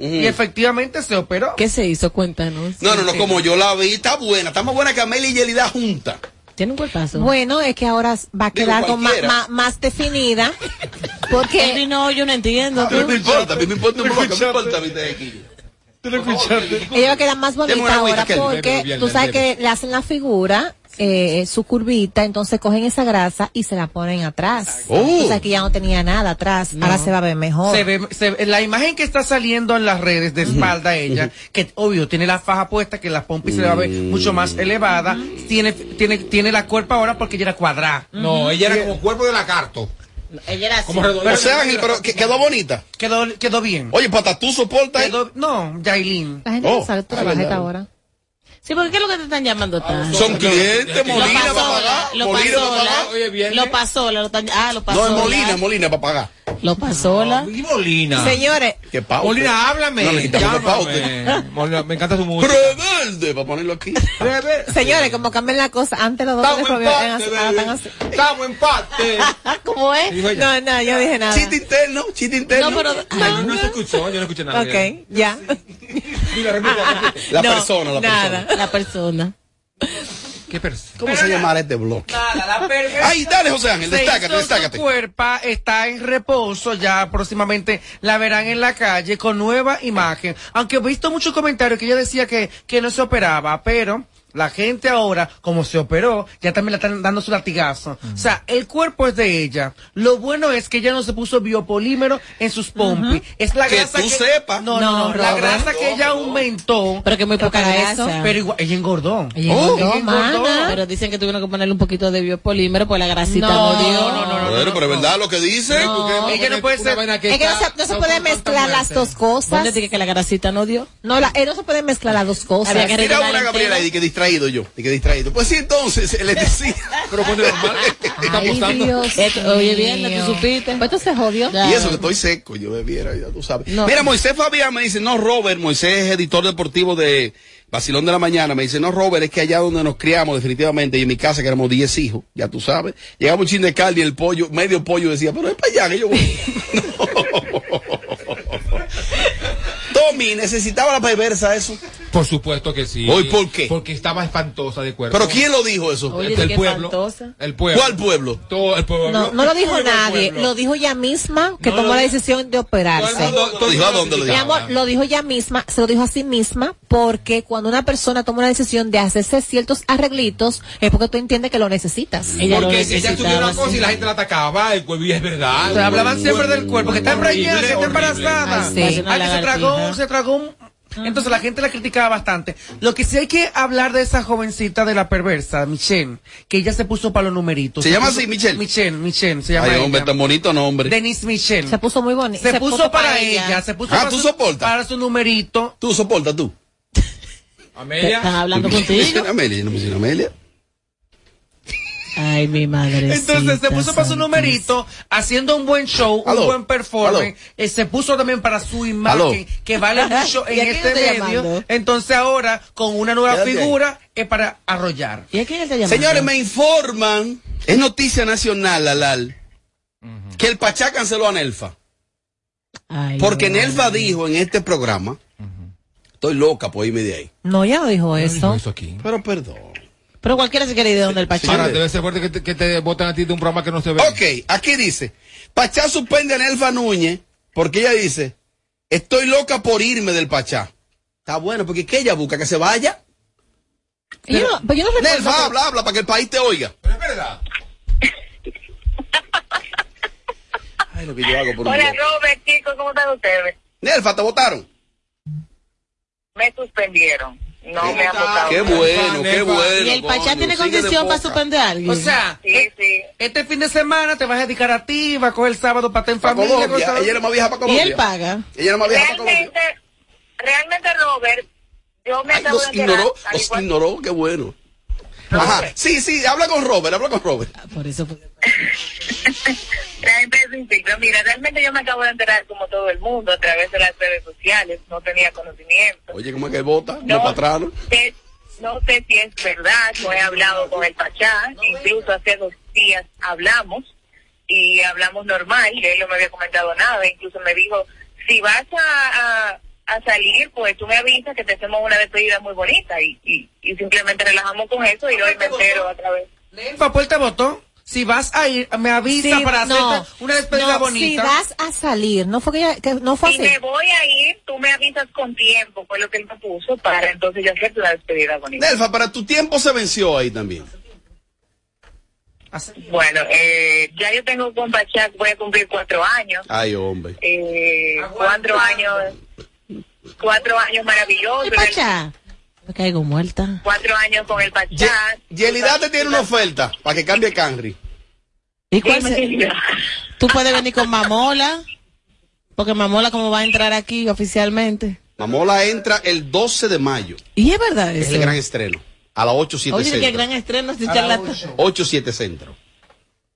Y efectivamente se operó. ¿Qué se hizo? Cuéntanos. No, no, no, como yo la vi, está buena. Está más buena que Amelia y Yelida juntas. Tiene un cuerpazo. Bueno, es que ahora va a quedar con más, más, más definida. Porque no, yo no entiendo. A mí me importa, a mí me importa un poco, me importa a mí de aquí. ella va a quedar más bonita ahora porque tú sabes que le hacen la figura, eh, su curvita, entonces cogen esa grasa y se la ponen atrás. Oh. O sea que ya no tenía nada atrás. Ahora se va a ver mejor. Se ve, se ve- la imagen que está saliendo en las redes de espalda ella, que obvio tiene la faja puesta, que la pompa se la ve mucho más elevada, tiene, tiene, tiene la cuerpa ahora porque ella era cuadrada. No, ella era como cuerpo de lagarto. Ella era así. Como redonda. O sea, Ángel, pero que- quedó bonita. Quedó, quedó bien. Oye, pata, ¿tú soportas? Quedó- no, Yailin. La gente Oh, no sabe tu ah, tarjeta verdad. ahora. Sí, porque ¿qué es lo que te están llamando tanto? Son clientes, Molina para pagar. lo Molina pasó, para pagar. Oye, viernes. Lo pasó, lo están- ah, lo pasó. No, es Molina, Molina para pagar. Lo pasó, la. Y Molina. Señores, Que paute. Molina, háblame. No necesitamos. Molina, me encanta su música. Rebelde, para ponerlo aquí. señores, como cambian la cosa, antes los dos Estamos en eran parte. ¿Cómo es? No, no, yo dije nada. Chiste interno, chiste interno. No, pero. Ay, no se escuchó, yo no escuché nada. Ok, ya. Mira, repite, repite. La No, persona, la nada. persona. La persona. ¿Qué persona? ¿Cómo se llamará este bloque? Nada, la perversa Ay, dale, José Ángel, destácate, destácate. Su cuerpa está en reposo, ya próximamente la verán en la calle con nueva imagen. Aunque he visto muchos comentarios que ella decía que, que no se operaba, pero la gente ahora, como se operó, ya también le están dando su latigazo. O sea, el cuerpo es de ella. Lo bueno es que ella no se puso biopolímero en sus pompis. Es la Que grasa tú que... sepas. No, no, no, No, la grasa que ella aumentó. Pero que muy poca grasa. eso. Pero igual, ella engordó. Ella Oh. engordó, Ella mana. engordó. Pero dicen que tuvieron que ponerle un poquito de biopolímero, pues la grasita No, no, dio. no, no, no, pero es verdad lo que dice. No. Ella no puede ser- Es que no se, no se puede mezclar las dos cosas. ¿Dónde dije que la grasita no dio? No, la, eh, no se puede mezclar las dos cosas. Había que una. Gabriela ahí, que distraído yo, y que distraído. Pues sí, entonces, les decía. Pero ponte normal. Está apostando. Oye, bien. ¿tú supiste? Pues esto se jodió. Y eso que estoy seco, yo bebiera, ya tú sabes. No. Mira, Moisés Fabián me dice, no, Robert, Moisés es editor deportivo de Basilón de la Mañana, me dice, no, Robert, es que allá donde nos criamos, definitivamente, y en mi casa, que éramos 10 hijos, ya tú sabes, llegamos un chin de carne y el pollo, medio pollo decía, pero es para allá que yo voy. Tommy, necesitaba la perversa eso. Por supuesto que sí. Hoy, ¿por qué? Porque estaba espantosa de cuerpo. Pero ¿quién lo dijo eso? Oye, el pueblo. espantosa. El pueblo. ¿Cuál pueblo? Todo el pueblo. No, no lo dijo Todo nadie, lo dijo ella misma que No, tomó lo la decisión de Todo operarse. mundo- todo el dijo a dónde lo Mi dijo? amor, lo dijo ella misma, se lo dijo a sí misma, porque cuando una persona toma una decisión de hacerse ciertos arreglitos, es porque tú entiendes que lo necesitas. Ella lo Porque ella estudió una cosa sí. y la gente la atacaba. El cuerpo, y es verdad. O sea, hablaban siempre del cuerpo, que está empreñada, que está embarazada. Ay, sí. Ay, que se tragó, se tragó un... Entonces la gente la criticaba bastante. Lo que sí hay que hablar de esa jovencita de la perversa, Michelle, que ella se puso para los numeritos. ¿Se llama puso- así, Michelle? Michelle, Michelle, se llama Ay, ella. hombre, tan bonito nombre. Denise Michelle. Se puso muy bonito. Se, puso, para ella. se puso Ah, para ¿tú su, soportas? para su numerito. Tú soportas tú. Están Amelia. hablando Me contigo. Amelia, no me Amelia. Ay, mi madre. Entonces se puso para su numerito, haciendo un buen show, Aló. un buen performance. Eh, se puso también para su imagen, Aló. que vale mucho ¿Y a en este medio. llamando? Entonces ahora, con una nueva figura, es para arrollar. ¿Y a quién está llamando? Señores, me informan, es noticia nacional, Alal, que el Pachá canceló a Nelfa. Ay, Porque no. Nelfa dijo en este programa, estoy loca por irme de ahí. No, ya dijo ¿Quién eso. dijo eso aquí. Pero perdón. Pero cualquiera se quiere ir de donde el Pachá. Ahora, debe ser fuerte que te, que te votan a ti de un programa que no se ve. Ok, aquí dice, Pachá suspende a Nelfa Núñez porque ella dice, estoy loca por irme del Pachá. Está bueno, porque ¿qué ella busca? ¿Que se vaya? Yo no, pero yo no recuerdo. Nelfa, habla, habla, para que el país te oiga. Pero es verdad. Ay, lo que yo hago por un Hola. Robert, chicos, ¿cómo están ustedes? Nelfa, ¿te votaron? Me suspendieron. No me han votado. Qué bueno, qué bueno. ¿Y el Pachá tiene concesión para suspender a alguien? O sea, Sí, sí. este fin de semana te vas a dedicar a ti, vas a coger el sábado para estar en familia. Colombia. Ella era más vieja para ¿Y Colombia. él paga? Ella era más vieja para Colombia. Realmente, realmente Robert, yo me Ay, acabo los de enterar. ignoró, ignoró, qué bueno. Ajá, sí, sí, habla con Robert, habla con Robert. Por eso fue. La. Mira, realmente yo me acabo de enterar como todo el mundo a través de las redes sociales. No tenía conocimiento. Oye, ¿cómo es que vota? No. No, sé, no sé si es verdad, no he hablado con el Pachá, incluso hace dos días hablamos y hablamos normal, y él no me había comentado nada, incluso me dijo, si vas a, a, a salir, pues tú me avisas que te hacemos una despedida muy bonita y, y, y simplemente relajamos con eso y hoy me entero otra vez. Nelfa, pues te votó. Si vas a ir, me avisa Sí, para no, hacerte una despedida no, bonita. Si vas a salir, no fue que, que no fue Si así. me voy a ir, tú me avisas con tiempo, fue lo que él me puso para entonces yo hacerte una despedida bonita. Nelfa, para tu tiempo se venció ahí también. Bueno, eh, ya yo tengo con Bachak, voy a cumplir cuatro años. Ay, hombre. Eh, cuatro años, cuatro años maravillosos. ¿Qué pacha? Me caigo muerta. Cuatro años con el Bachak. Yelida te tiene una oferta para que cambie Canry. ¿Y cuál Silvia. Tú puedes venir con Mamola, porque Mamola como va a entrar aquí oficialmente. Mamola entra el 12 de mayo. Y es verdad Es eso. el gran estreno. A las 8, 7 Oye, qué centro. gran estreno este A la charlatán. ocho. 8, 7 centro.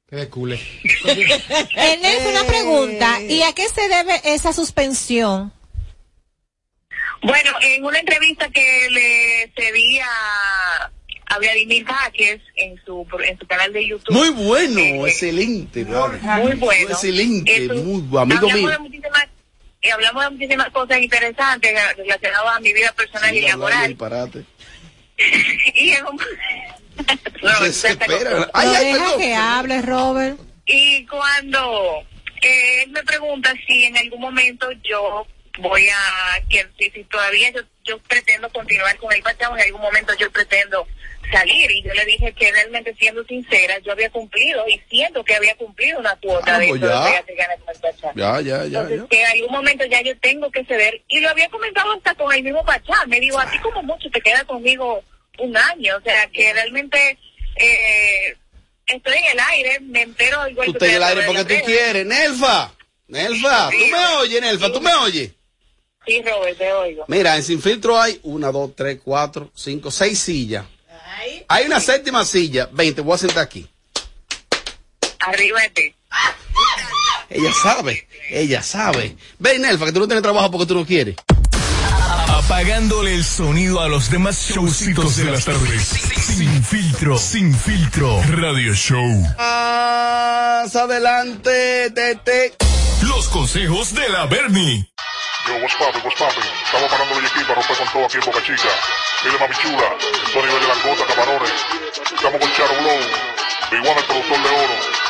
Qué de cule. Una pregunta, ¿y a qué se debe esa suspensión? Bueno, en una entrevista que le cedí a, a Vladimir Vázquez en su, en su canal de YouTube. Muy bueno, Eh, excelente. vale. Muy bueno. Excelente, Eso- muy amigo hablamos mío. De muchísimas, eh, hablamos de muchísimas cosas interesantes eh, relacionadas a mi vida personal y Sigue hablando laboral. y en un- No, Se con- Ay, ay, deja que hable, Robert. Y cuando eh, él me pregunta si en algún momento yo voy a, que si, si todavía yo, yo pretendo continuar con el Pachamo, en algún momento yo pretendo salir. Y yo le dije que realmente siendo sincera, yo había cumplido y siento que había cumplido una cuota Ah, de pues eso ya. con el. Ya, ya, ya, Entonces, ya. que en algún momento ya yo tengo que ceder. Y lo había comentado hasta con el mismo Pachá. Me dijo, así como mucho te queda conmigo un año. O sea, que realmente eh, estoy en el aire, me entero igual Tú que estás en el aire porque tú quieres. Nelfa, Nelfa, tú me oyes, Nelfa, tú me oyes. Sí, Robert, te oigo. Mira, en Sin Filtro hay una, dos, tres, cuatro, cinco, seis sillas. Hay una séptima silla. Ven, te voy a sentar aquí. Arriba de ti. Ella sabe, ella sabe. Ven, Nelfa, que tú no tienes trabajo porque tú no quieres. Apagándole el sonido a los demás showcitos de las tardes. Sin filtro, sin filtro. Radio Show. Más adelante, Tete. Los consejos de la Bernie. Yo, what's poppin', what's poppin'? Estamos parando de para romper con todo aquí en Boca Chica. Mire, mami chula, de langota, camarones. Estamos con Charo Blow, Big One, el productor de oro.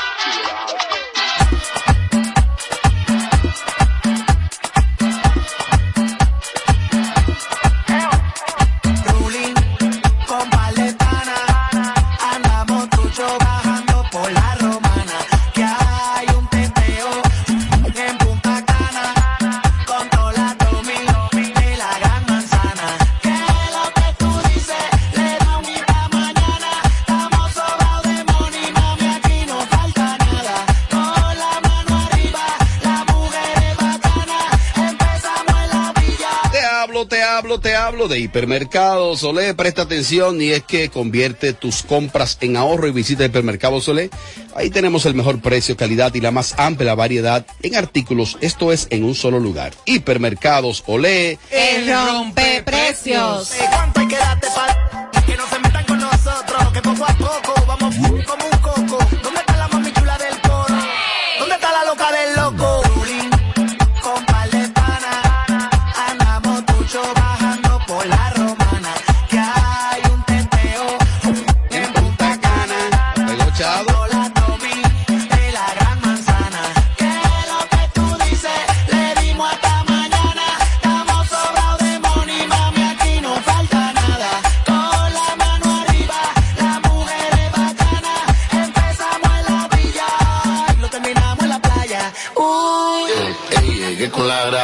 De Hipermercado Solé. Presta atención y es que convierte tus compras en ahorro y visita Hipermercado Solé. Ahí tenemos el mejor precio, calidad y la más amplia variedad en artículos. Esto es en un solo lugar. Hipermercados Olé. El rompeprecios. ¿Cuánto hay que darte pa' que no se metan con nosotros? Que poco a poco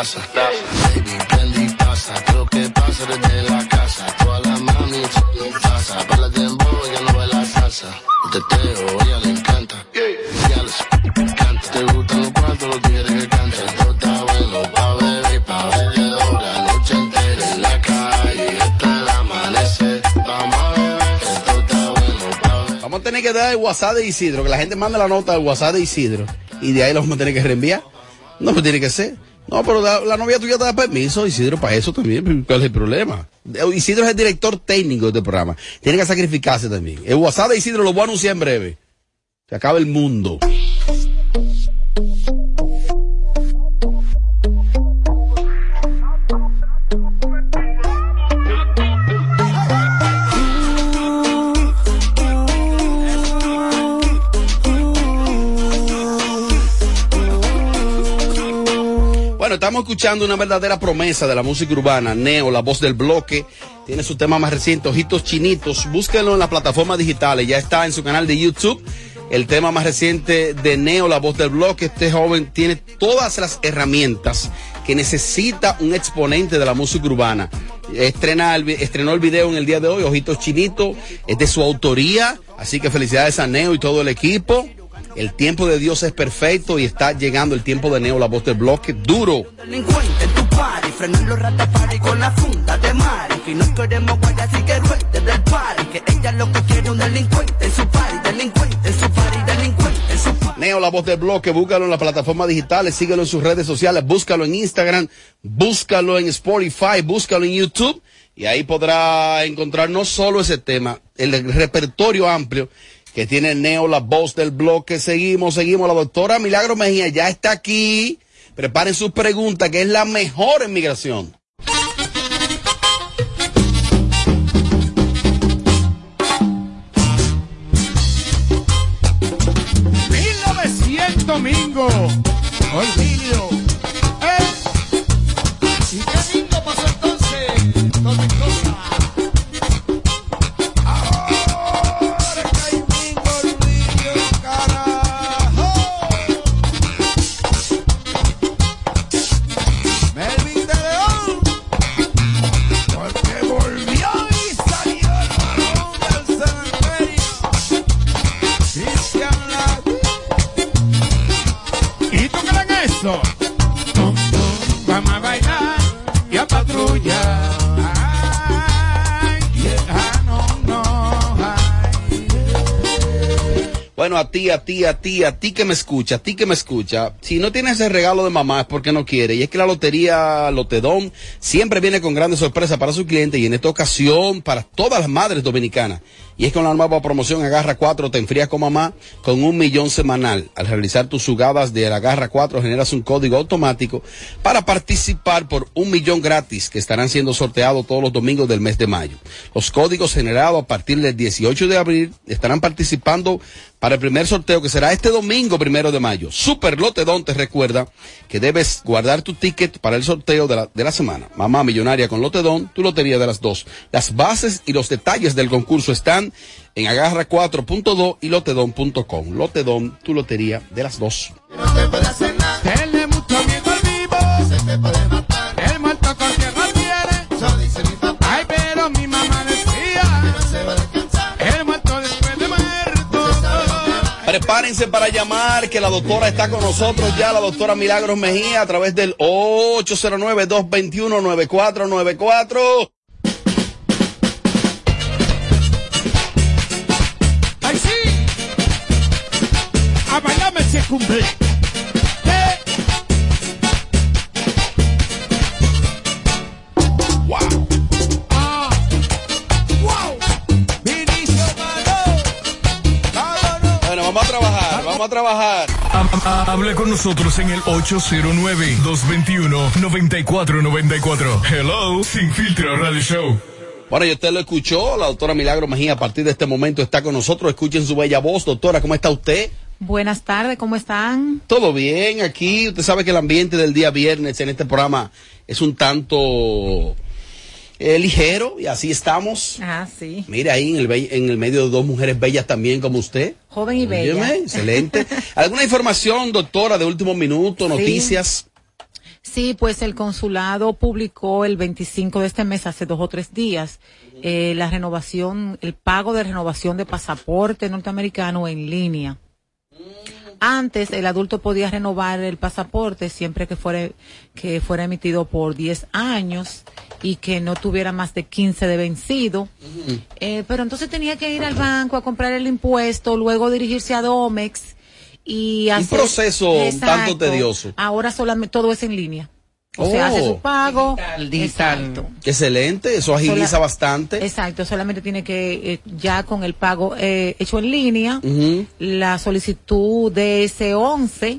grasa. Baby, prendí pasa. Creo que pasa desde la casa. Toda la mami se pasa. Para el tiempo ya no ve la salsa. El teteo, ella le encanta. Ya les encanta. Te gustan los cuartos, los tigres que cantan. Esto está bueno pa' beber pa' beber. La noche entera en la calle. Hasta el amanecer. Vamos a beber. Esto está bueno pa' beber. Vamos a tener que dar el WhatsApp de Isidro, que la gente manda la nota del WhatsApp de Isidro. Y de ahí lo vamos a tener que reenviar. No, pues tiene que ser. No, pero la, novia tuya te da permiso, Isidro, para eso también. ¿Cuál es el problema? Isidro es el director técnico de este programa. Tiene que sacrificarse también. El WhatsApp de Isidro lo voy a anunciar en breve. Se acaba el mundo. Escuchando una verdadera promesa de la música urbana, Neo, la voz del bloque. Tiene su tema más reciente, Ojitos Chinitos. Búsquenlo en las plataformas digitales. Ya está en su canal de YouTube. El tema más reciente de Neo, la voz del bloque. Este joven tiene todas las herramientas que necesita un exponente de la música urbana. Estrena el estrenó el video en el día de hoy, Ojitos Chinitos. Es de su autoría. Así que felicidades a Neo y todo el equipo. El tiempo de Dios es perfecto y está llegando el tiempo de Neo, la voz del bloque. Duro. Neo, la voz del bloque, búscalo en las plataformas digitales, síguelo en sus redes sociales, búscalo en Instagram, búscalo en Spotify, búscalo en YouTube y ahí podrá encontrar no solo ese tema, el repertorio amplio que tiene Neo, la voz del bloque. Seguimos, seguimos. La doctora Milagro Mejía ya está aquí. Preparen sus preguntas, que es la mejor en migración. A ti, a ti, a ti, a ti que me escucha, a ti que me escucha. Si no tienes el regalo de mamá es porque no quiere. Y es que la lotería Lotedón siempre viene con grandes sorpresas para su cliente y en esta ocasión para todas las madres dominicanas. Y es con la nueva promoción Agarra 4 te enfrías con mamá con un millón semanal. Al realizar tus jugadas de la Agarra 4 generas un código automático para participar por un millón gratis que estarán siendo sorteados todos los domingos del mes de mayo. Los códigos generados a partir del 18 de abril estarán participando para el primer sorteo que será este domingo primero de mayo. Super Lotedón te recuerda que debes guardar tu ticket para el sorteo de la, de la semana. Mamá Millonaria con Lotedón, tu lotería de las dos. Las bases y los detalles del concurso están en agarra4.do y lotedón.com. Lotedón, tu lotería de las dos. Tenle mucho miedo al vivo. Se te puede matar. El muerto con tierra tiene. Eso dice mi papá. Ay, pero mi mamá decía. Que no se va a descansar. El muerto después de muerto. Prepárense para llamar, que la doctora está con nosotros ya, la doctora Milagros Mejía, a través del 809-221-9494. Bueno, vamos a trabajar, vamos a trabajar. Ha- ha- Habla con nosotros en el 809-221-9494. Hello, Sin Filtro Radio Show. Bueno, y usted lo escuchó, la doctora Milagro Mejía a partir de este momento está con nosotros. Escuchen su bella voz, doctora, ¿cómo está usted? Buenas tardes, ¿cómo están? Todo bien aquí. Usted sabe que el ambiente del día viernes en este programa es un tanto eh, ligero y así estamos. Ah, sí. Mire ahí en el, en el medio de dos mujeres bellas también como usted. Joven y bella. Excelente. ¿Alguna información, doctora, de último minuto, Sí. noticias? Sí, pues el consulado publicó el 25 de este mes, hace dos o tres días, eh, la renovación, el pago de renovación de pasaporte norteamericano en línea. Antes el adulto podía renovar el pasaporte siempre que fuera, que fuera emitido por 10 años y que no tuviera más de 15 de vencido. Eh, pero entonces tenía que ir al banco a comprar el impuesto, luego dirigirse a Domex y Un hacer... proceso un tanto tedioso. Ahora solamente todo es en línea. O Oh. sea, hace su pago. digital. Exacto. Excelente, eso agiliza Sola- bastante. Exacto, solamente tiene que, eh, ya con el pago eh, hecho en línea, la solicitud de ese 11,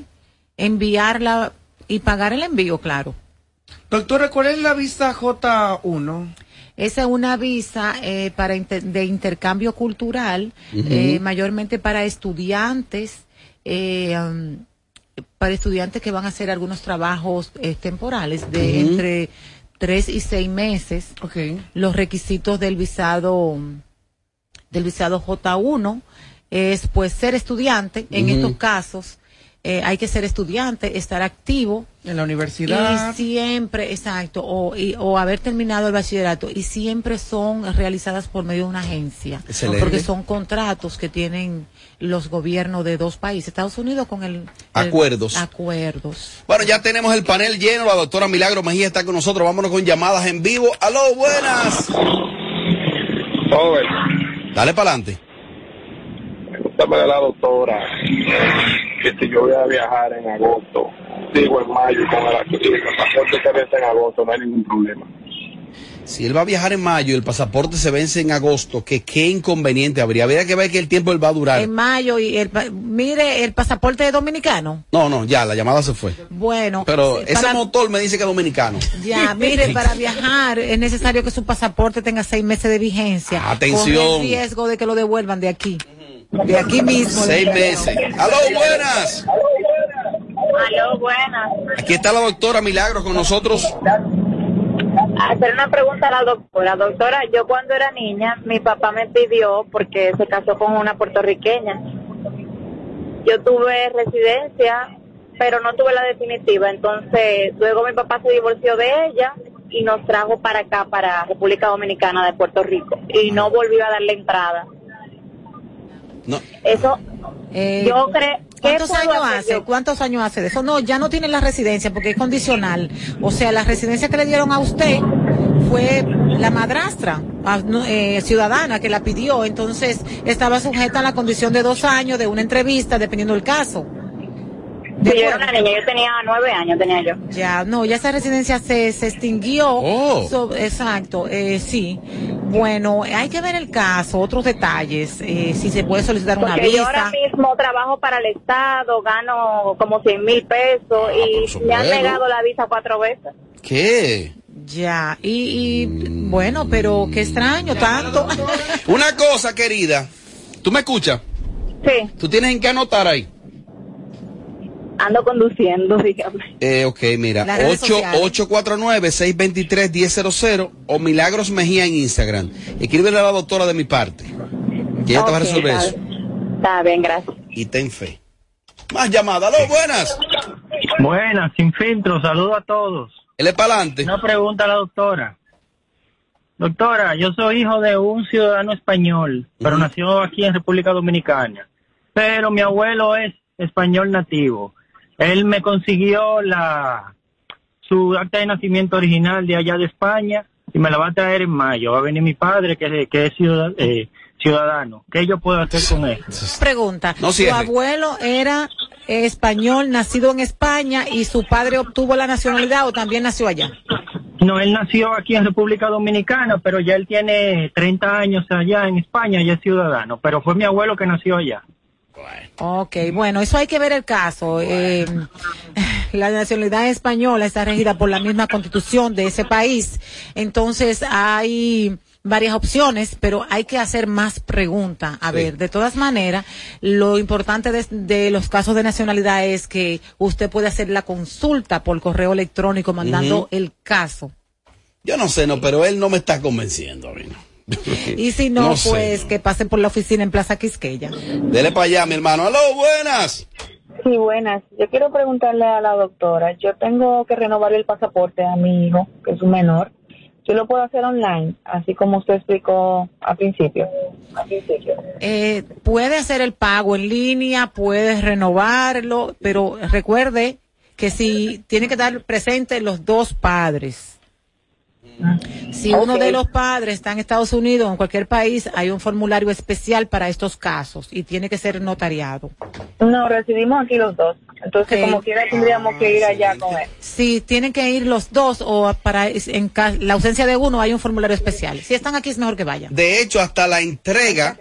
enviarla y pagar el envío, claro. Doctora, ¿cuál es la visa J1? Esa es una visa eh, para inter- de intercambio cultural, eh, mayormente para estudiantes, eh, um, para estudiantes que van a hacer algunos trabajos eh, temporales de entre tres y seis meses. Los requisitos del visado del visado J1 es pues ser estudiante. En estos casos eh, hay que ser estudiante, estar activo. En la universidad. Y siempre, exacto, o, y- o haber terminado el bachillerato. Y siempre son realizadas por medio de una agencia. Excelente. Porque son contratos que tienen los gobiernos de dos países. Estados Unidos con el... el- Acuerdos. acuerdos. Bueno, ya tenemos el panel lleno. La doctora Milagro Mejía está con nosotros. Vámonos con llamadas en vivo. ¡Aló, buenas! Dale para adelante. Pregúntame de la doctora que si yo voy a viajar en agosto, digo en mayo, con el, y el pasaporte se vence en agosto, no hay ningún problema. Si él va a viajar en mayo y el pasaporte se vence en agosto, que qué inconveniente habría. Habría que ver que el tiempo él va a durar. En mayo, y el, mire, el pasaporte dominicano. No, no, ya, la llamada se fue. Bueno, Pero sí, ese para- motor me dice que es dominicano. Ya, mire, para viajar es necesario que su pasaporte tenga seis meses de vigencia. Atención. Corre el riesgo de que lo devuelvan de aquí. De aquí mismo. Seis meses. ¡Aló, buenas! Aló, buenas. Aquí está la doctora Milagros con nosotros. Hacer una pregunta a la doctora. Doctora, yo cuando era niña, mi papá me pidió, porque se casó con una puertorriqueña, yo tuve residencia, pero no tuve la definitiva. Entonces, luego mi papá se divorció de ella y nos trajo para acá, para República Dominicana de Puerto Rico. Y no volvió a darle entrada. No. Eso, Eh, yo creo... ¿qué ¿Cuántos años hace? yo? ¿Cuántos años hace de eso? No, ya no tiene la residencia porque es condicional. O sea, la residencia que le dieron a usted fue la madrastra eh, ciudadana que la pidió. Entonces, estaba sujeta a la condición de dos años de una entrevista, dependiendo del caso. Sí, yo era una niña, yo tenía nueve años, tenía yo. Ya, no, ya esa residencia se, se extinguió. Oh. So- exacto, eh, sí. Bueno, hay que ver el caso, otros detalles, eh, si se puede solicitar una Porque yo ahora visa. mismo trabajo para el Estado, gano como 100 mil pesos y me han negado la visa cuatro veces. ¿Qué? Ya, y, y bueno, pero qué extraño, tanto. Una cosa, querida. ¿Tú me escuchas? Sí, ¿Tú tienes en qué anotar ahí? Ando conduciendo, dígame. Eh, ok, mira, Las redes 8 sociales. 849-623-1000 o Milagros Mejía en Instagram. Escríbele a la doctora de mi parte. Que ella te va a resolver está eso. bien. Está bien, gracias. Y ten fe. Más llamadas. ¡Aló, buenas! Buenas, sin filtro, saludo a todos. Él es para adelante. Una pregunta a la doctora. Doctora, yo soy hijo de un ciudadano español, pero nació aquí en República Dominicana. Pero mi abuelo es español nativo. Él me consiguió la su acta de nacimiento original de allá de España y me la va a traer en mayo. Va a venir mi padre, que es, que es ciudad- eh, ciudadano. ¿Qué yo puedo hacer con eso? Pregunta, No ¿su abuelo era español, nacido en España y su padre obtuvo la nacionalidad o también nació allá? No, él nació aquí en República Dominicana, pero ya él tiene 30 años allá en España, ya es ciudadano, pero fue mi abuelo que nació allá. Ok, bueno, eso hay que ver el caso. Eh, la nacionalidad española está regida por la misma constitución de ese país. Entonces hay varias opciones, pero hay que hacer más preguntas. A ver, de todas maneras, lo importante de, de los casos de nacionalidad es que usted puede hacer la consulta por correo electrónico mandando el caso. Yo no sé, no, pero él no me está convenciendo a mí. no. Y si no, No sé, pues que pasen por la oficina en Plaza Quisqueya. Dele para allá, mi hermano. ¡Aló, buenas! Sí, buenas. Yo quiero preguntarle a la doctora, yo tengo que renovar el pasaporte a mi hijo, que es un menor. Yo lo puedo hacer online, así como usted explicó al principio. Al principio. Eh, puede hacer el pago en línea, puede renovarlo, pero recuerde que si tiene que estar presente los dos padres. Si uno de los padres está en Estados Unidos o en cualquier país, hay un formulario especial para estos casos y tiene que ser notariado. No, residimos aquí los dos. Entonces, como quiera, tendríamos que ir allá con él. Si tienen que ir los dos o para en la ausencia de uno hay un formulario especial. Si están aquí es mejor que vayan. De hecho, hasta la entrega,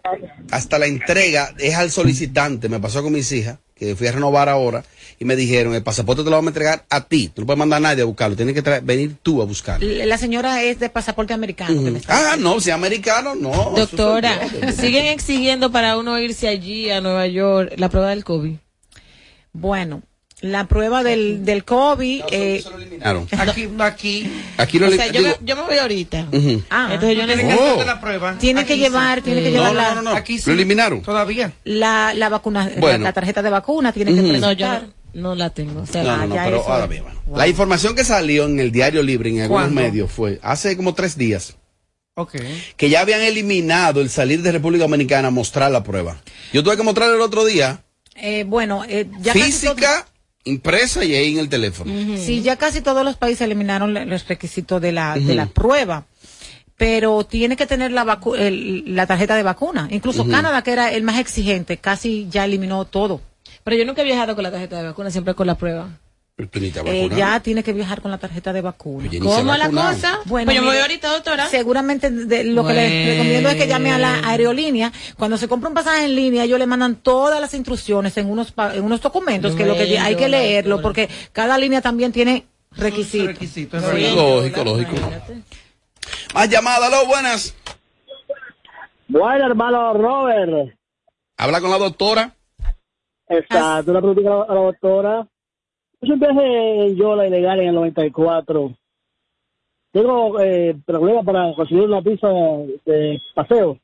hasta la entrega es al solicitante. Me pasó con mis hijas, que fui a renovar ahora, y me dijeron, el pasaporte te lo vamos a entregar a ti. Tú no puedes mandar a nadie a buscarlo, tienes que venir tú a buscarlo. La señora es de pasaporte americano. está Ah, no, si es americano, no. Doctora, yo. siguen exigiendo para uno irse allí a Nueva York la prueba del COVID. Bueno, La prueba del, del COVID. eh, eliminaron. Aquí, no, aquí. Aquí lo O sea, yo, digo- me, yo me voy ahorita. Ah, Entonces yo necesito. hacerte la prueba. tiene que Aquí llevar, sí. tiene que No, llevar no, la, no, no. Aquí sí. Lo eliminaron. Todavía. la, la vacuna, la- Bueno. la, tarjeta de vacuna, tiene que Ujú. No, yo presentar. No, la tengo. O sea, No, no, pero eso- ahora. La información que salió en el Diario Libre en algunos ¿Cuándo? medios fue hace como tres días Ok. que ya habían eliminado el salir de República Dominicana a mostrar la prueba. Yo tuve que mostrar el otro día Eh, bueno, eh, ya casi física, impresa y ahí en el teléfono. Sí, ya casi todos los países eliminaron los requisitos de la, de la prueba. Pero tiene que tener la, vacu- el- la tarjeta de vacuna. Incluso Canadá, que era el más exigente, casi ya eliminó todo. Pero yo nunca he viajado con la tarjeta de vacuna, siempre con la prueba. Eh, ya tiene que viajar con la tarjeta de vacuna. Oye, ¿Cómo la cosa? Bueno, pues yo me voy ahorita, doctora. Seguramente de- lo que le recomiendo es que llame a la aerolínea. Cuando se compra un pasaje en línea, ellos le mandan todas las instrucciones en unos pa- en unos documentos que lo que hay que leerlo doctora. porque cada línea también tiene requisitos. Sí. Lógico, lógico. Más llamadas, aló, buenas. Bueno, hermano Robert. Habla con la doctora. Exacto, una pregunta a la, a la doctora. Yo viaje en Yola ilegal en el 94. Tengo eh, problemas para conseguir una visa de paseo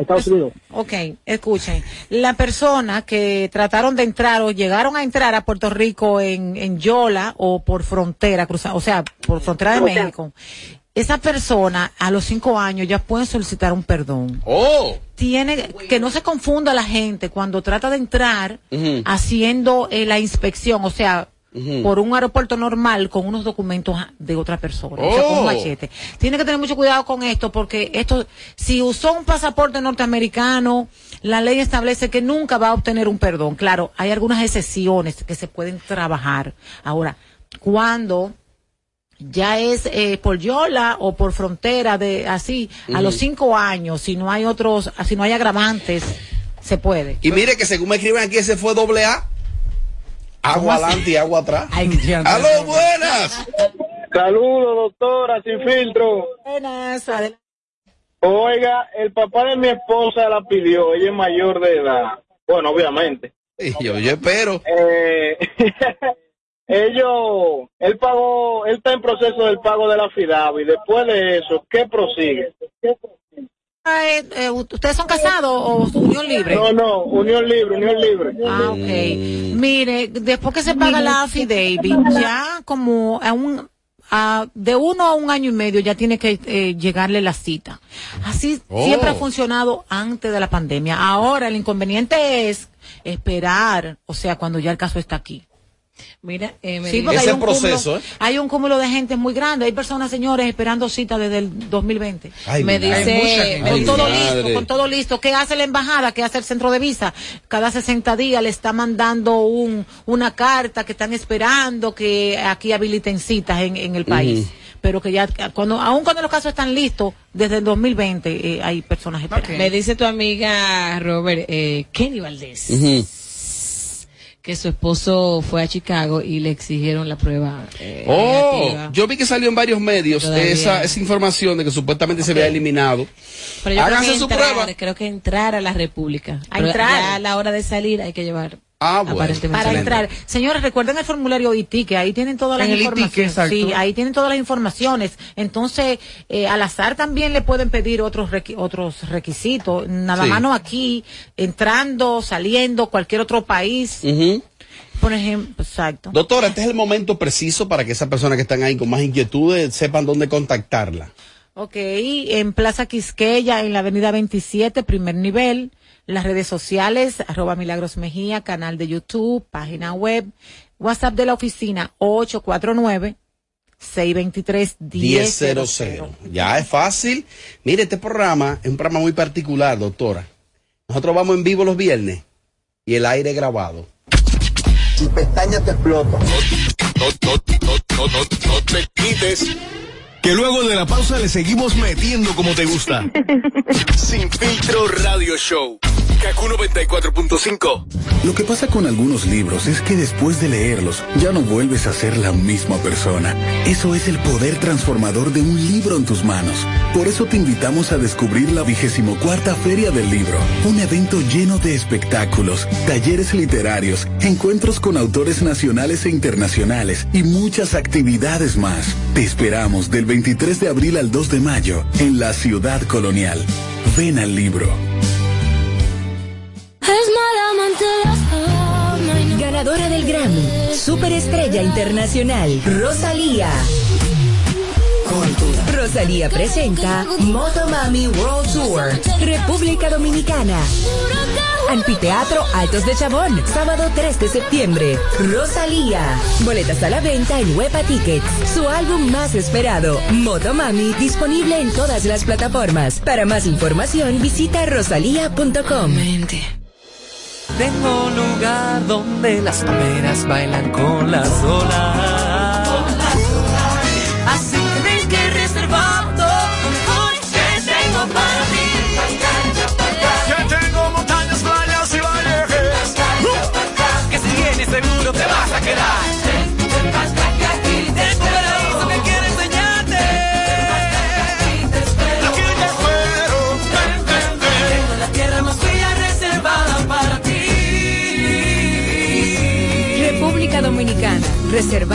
Estados Unidos. Ok, escuchen. La persona que trataron de entrar o llegaron a entrar a Puerto Rico en, en Yola o por frontera, cruza, o sea, por frontera de México, esa persona a los cinco años ya puede solicitar un perdón. Oh. Tiene que no se confunda la gente cuando trata de entrar haciendo eh, la inspección, o sea, por un aeropuerto normal con unos documentos de otra persona, o sea, con un Oh. machete. Tiene que tener mucho cuidado con esto porque esto, si usó un pasaporte norteamericano, la ley establece que nunca va a obtener un perdón. Claro, hay algunas excepciones que se pueden trabajar. Ahora, cuando ya es eh, por Yola o por frontera de así a los cinco años si no hay otros si no hay agravantes se puede Y mire que según me escriben aquí, ese fue doble A. Agua adelante y agua atrás. Aló, buenas. Saludos, doctora, sin filtro. Buenas, adel- Oiga, el papá de mi esposa la pidió, ella es mayor de edad. Bueno, obviamente. Y yo, yo espero. Eh, ellos, él pagó, él está en proceso del pago de la FIDAB y después de eso, ¿qué prosigue? Eh, eh, ¿Ustedes son casados o unión libre? No, no, unión libre, unión libre. Ah, ok. Mire, después que se paga la affidavit, ya como a un, a- de uno a un año y medio ya tiene que eh, llegarle la cita. Así Oh. siempre ha funcionado antes de la pandemia. Ahora el inconveniente es esperar, o sea, cuando ya el caso está aquí. Mira, eh, me Sí, dice- porque Ese hay un, proceso, cúmulo, ¿eh? hay un cúmulo de gente muy grande. Hay personas, señores, esperando cita desde el 2020. Ay, me dice- con Ay, todo madre. listo, con todo listo. ¿Qué hace la embajada? ¿Qué hace el centro de visa? Cada 60 días le está mandando un, una carta que están esperando que aquí habiliten citas en, en el país. Pero que ya, cuando, aun cuando los casos están listos, desde el 2020 eh, hay personas esperando. Me dice tu amiga Robert, eh, Kenny Valdés, Ujú. Que su esposo fue a Chicago y le exigieron la prueba. eh, Oh, negativa. yo vi que salió en varios medios Todavía. esa, esa información de que supuestamente se había eliminado. Pero yo creo Háganse que su entrar, prueba. Creo que entrar a la República. A entrar. ya a la hora de salir hay que llevar. Ah, bueno. aparentemente. Para entrar. Señores, recuerden el formulario ITI, que ahí tienen todas las En informaciones. Sí, ahí tienen todas las informaciones. Entonces, eh, al azar también le pueden pedir otros requi- otros requisitos. Nada Sí. más no aquí, entrando, saliendo, cualquier otro país. Por ejemplo, exacto. Doctora, este es el momento preciso para que esas personas que están ahí con más inquietudes sepan dónde contactarla. Ok, en Plaza Quisqueya, en la avenida 27, primer nivel. Las redes sociales, arroba Milagros Mejía, canal de YouTube, página web, WhatsApp de la oficina 849-623-1000. 1000. Ya es fácil. Mire, este programa es un programa muy particular, doctora. Nosotros vamos en vivo los viernes y el aire grabado. Tu pestaña te explota. No, no, no, no, no, no te quites. Que luego de la pausa le seguimos metiendo como te gusta. Sin filtro radio show. Kaku 94.5. Lo que pasa con algunos libros es que después de leerlos ya no vuelves a ser la misma persona. Eso es el poder transformador de un libro en tus manos. Por eso te invitamos a descubrir la vigésimo cuarta Feria del Libro, un evento lleno de espectáculos, talleres literarios, encuentros con autores nacionales e internacionales y muchas actividades más. Te esperamos del 23 de abril al 2 de mayo en la ciudad colonial. Ven al libro. Ganadora del Grammy, Superestrella Internacional, Rosalía. Rosalía presenta Motomami World Tour, República Dominicana. Anfiteatro Altos de Chabón, sábado 3 de septiembre. Rosalía. Boletas a la venta en Huepa Tickets. Su álbum más esperado, Motomami, disponible en todas las plataformas. Para más información, visita rosalía.com. Tengo lugar donde las palmeras bailan con las olas.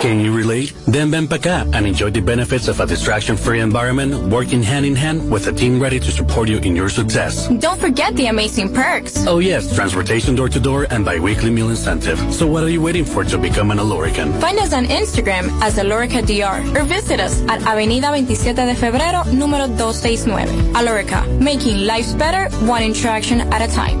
Can you relate? Then ven pa' acá and enjoy the benefits of a distraction-free environment working hand in hand with a team ready to support you in your success. Don't forget the amazing perks. Oh yes, transportation door to door and bi-weekly meal incentive. So what are you waiting for to become an Alorican? Find us on Instagram as Alorica DR or visit us at Avenida 27 de Febrero, número 269. Alorica, making lives better one interaction at a time.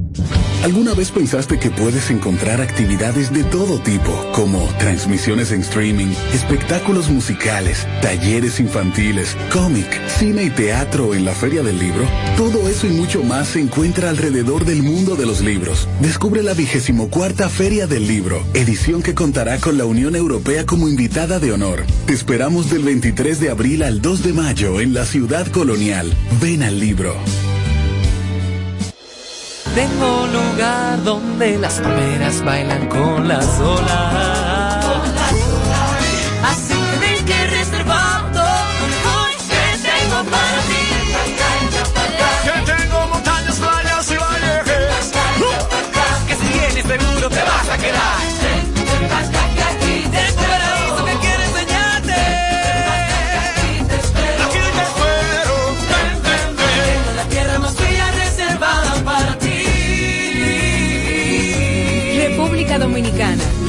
¿Alguna vez pensaste que puedes encontrar actividades de todo tipo, como transmisiones en streaming, espectáculos musicales, talleres infantiles, cómic, cine y teatro en la Feria del Libro? Todo eso y mucho más se encuentra alrededor del mundo de los libros. Descubre la vigésimo cuarta Feria del Libro, edición que contará con la Unión Europea como invitada de honor. Te esperamos del 23 de abril al 2 de mayo en la ciudad colonial. Ven al libro. Tengo lugar donde las palmeras bailan con las olas.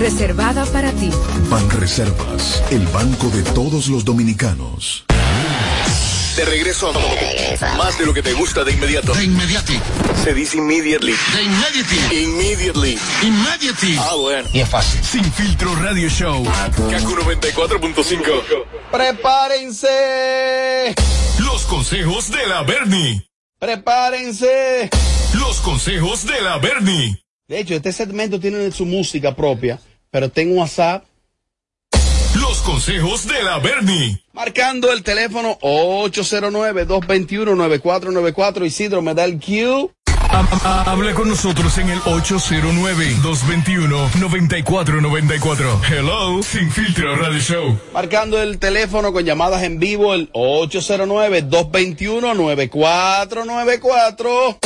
Reservada para ti. Banreservas, el banco de todos los dominicanos. De regreso a más de lo que te gusta de inmediato. De inmediati. Se dice immediately. De immediately. Immediately. Immediately. Ah, bueno. Y es fácil. Sin filtro radio show. Kaku 94.5. Prepárense. Los consejos de la Bernie. Prepárense. Los consejos de la Bernie. De hecho, este segmento tiene su música propia, pero tengo WhatsApp. Los consejos de la Bernie. Marcando el teléfono 809-221-9494. Isidro, me da el Q. Habla con nosotros en el 809-221-9494. Hello, Sin Filtro Radio Show. Marcando el teléfono con llamadas en vivo, el 809-221-9494.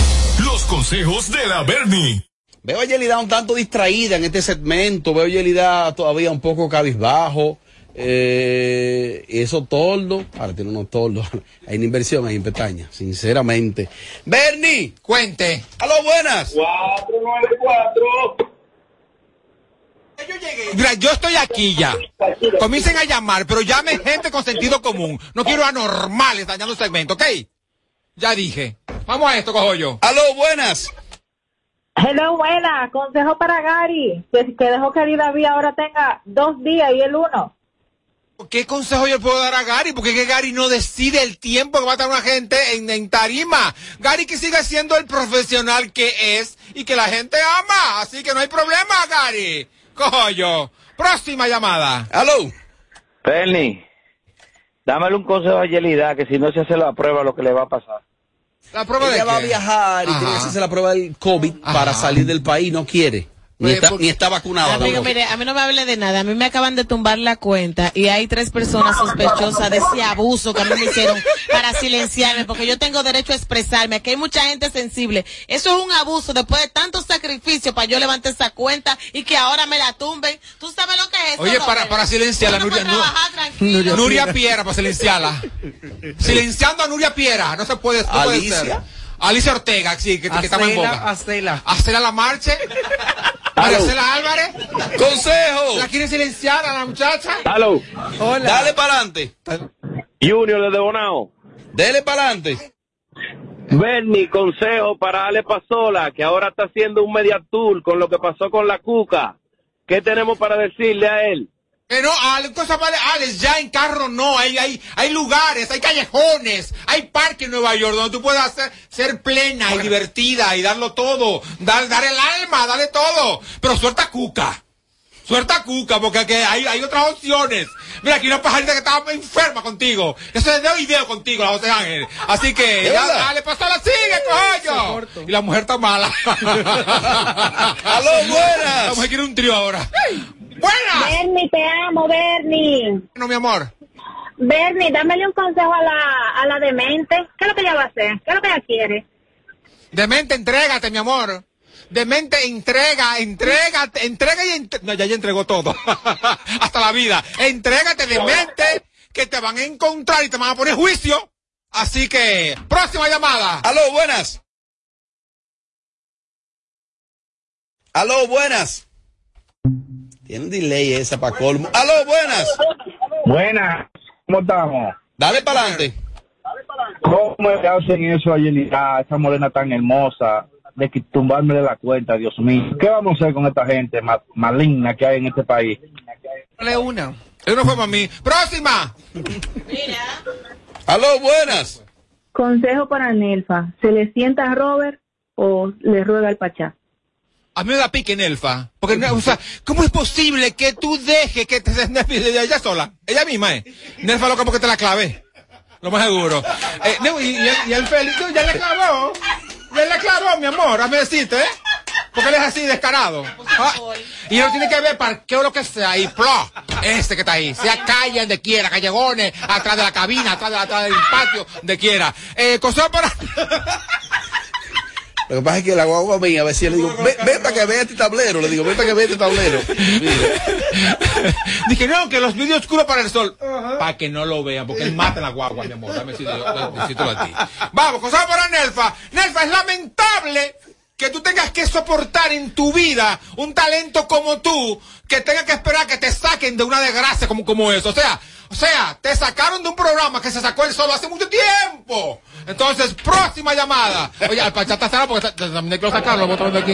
Los consejos de la Bernie. Veo a Yelida un tanto distraída en este segmento. Veo a Yelida todavía un poco cabizbajo. Eh, eso toldo. Ahora tiene unos toldos. Hay una inversión ahí en pestaña, sinceramente. Bernie, cuente. Aló, buenas. 494. Mira, yo estoy aquí ya. Comiencen a llamar, pero llamen gente con sentido común. No quiero anormales dañando el segmento, ¿ok? Ya dije. Vamos a esto, cojo yo. Aló, buenas. Hello, buena. Consejo para Gary. Que, que dejó que el David ahora tenga dos días y el uno. ¿Qué consejo yo le puedo dar a Gary? Porque es que Gary no decide el tiempo que va a estar una gente en, en tarima. Gary que siga siendo el profesional que es y que la gente ama. Así que no hay problema, Gary. Cojo yo. Próxima llamada. Aló. Bernie, dámele un consejo a Yelida que si no se hace la prueba lo que le va a pasar. La prueba Ella de va a viajar y Ajá. tiene que hacerse la prueba del COVID para salir del país. No quiere. Ni Pues, está, por- ni está vacunada. Amigo, mire, a mí no me hable de nada. A mí me acaban de tumbar la cuenta y hay tres personas sospechosas de ese abuso que a mí me hicieron para silenciarme, porque yo tengo derecho a expresarme. Aquí hay mucha gente sensible. Eso es un abuso después de tanto sacrificio para yo levantar esa cuenta y que ahora me la tumben. ¿Tú sabes lo que es eso? Oye, para, Robert? para silenciarla, Nuria, puede Nu- trabajar tranquilo. Nuria, Piera, para silenciarla. Silenciando a Nuria Piera, no se puede, no puede Alicia. ser. Alicia Ortega, sí, que, que estaba en boca. Acela. Hacela la marcha. Marcela Álvarez. Consejo. ¿La quiere silenciar a la muchacha? Aló. Hola. Dale para adelante. Junior desde Bonao. Dele para adelante. Bernie, consejo para Ale Pasola, que ahora está haciendo un media tour con lo que pasó con la Cuca. ¿Qué tenemos para decirle a él? Que no, Ale, cosa vale, Alex, ya en carro no, hay, hay, hay lugares, hay callejones, hay parques en Nueva York donde tú puedes hacer, ser plena y divertida y darlo todo, dar, dar el alma, darle todo, pero suelta cuca, suelta cuca, porque aquí hay, hay otras opciones. Mira, aquí una pajarita que estaba enferma contigo, eso es de video contigo, la José Ángel, así que, ¿Es ya, dale, pasó la sigue, coño, y la mujer está mala. Aló, buenas. La mujer quiere un trío ahora. ¡Buenas! Bernie, te amo, Bernie. No, mi amor. Bernie, dámele un consejo a la, a la demente. ¿Qué es lo que ella va a hacer? ¿Qué es lo que ella quiere? Demente, entrégate, mi amor. Demente, entrega, entrégate, entrega y entre- No, ya ya entregó todo. Hasta la vida. Entrégate, demente, que te van a encontrar y te van a poner juicio. Así que, próxima llamada. Aló, buenas. Aló, buenas. Tiene un delay esa para colmo. Aló, buenas. Buenas, ¿cómo estamos? Dale para adelante. ¿Cómo hacen eso a Yelida, esa morena tan hermosa, de que tumbarme de la cuenta, Dios mío? ¿Qué vamos a hacer con esta gente ma- maligna que hay en este país? Dale una. Eso no fue para mí. Próxima. Aló, buenas. Consejo para Nelfa. ¿Se le sienta a Robert o le ruega al Pachá? A mí me da pique Nelfa. Porque, no, o sea, ¿cómo es posible que tú dejes que te ella sola? Ella misma, ¿eh? Nelfa loca porque te la clavé. Lo más seguro. Eh, no, y, y, el- y el no, ya le clavó. Ya le clavó, mi amor, a decirte, ¿eh? Porque él es así, descarado. Ah, y él tiene que ver parqueo lo que sea y plo. Este que está ahí. Sea calle donde quiera, callejones, atrás de la cabina, atrás, de atrás del patio, donde quiera. Eh, consejo para... Lo que pasa es que la guagua mía, a ver si le digo, ven, ven para que vea este tablero. Le digo, ven para que vea este tablero. Dije, no, que los vídeos oscuros para el sol. Para que no lo vean, porque él mata a la guagua, mi amor. Dame decírtelo a ti. Vamos, cosa para Nelfa. Nelfa, es lamentable que tú tengas que soportar en tu vida un talento como tú, que tengas que esperar que te saquen de una desgracia como, como eso. O sea, o sea, te sacaron de un programa que se sacó él solo hace mucho tiempo. Entonces, próxima llamada. Oye, al pachata está porque también quiero sacarlo, lo de aquí.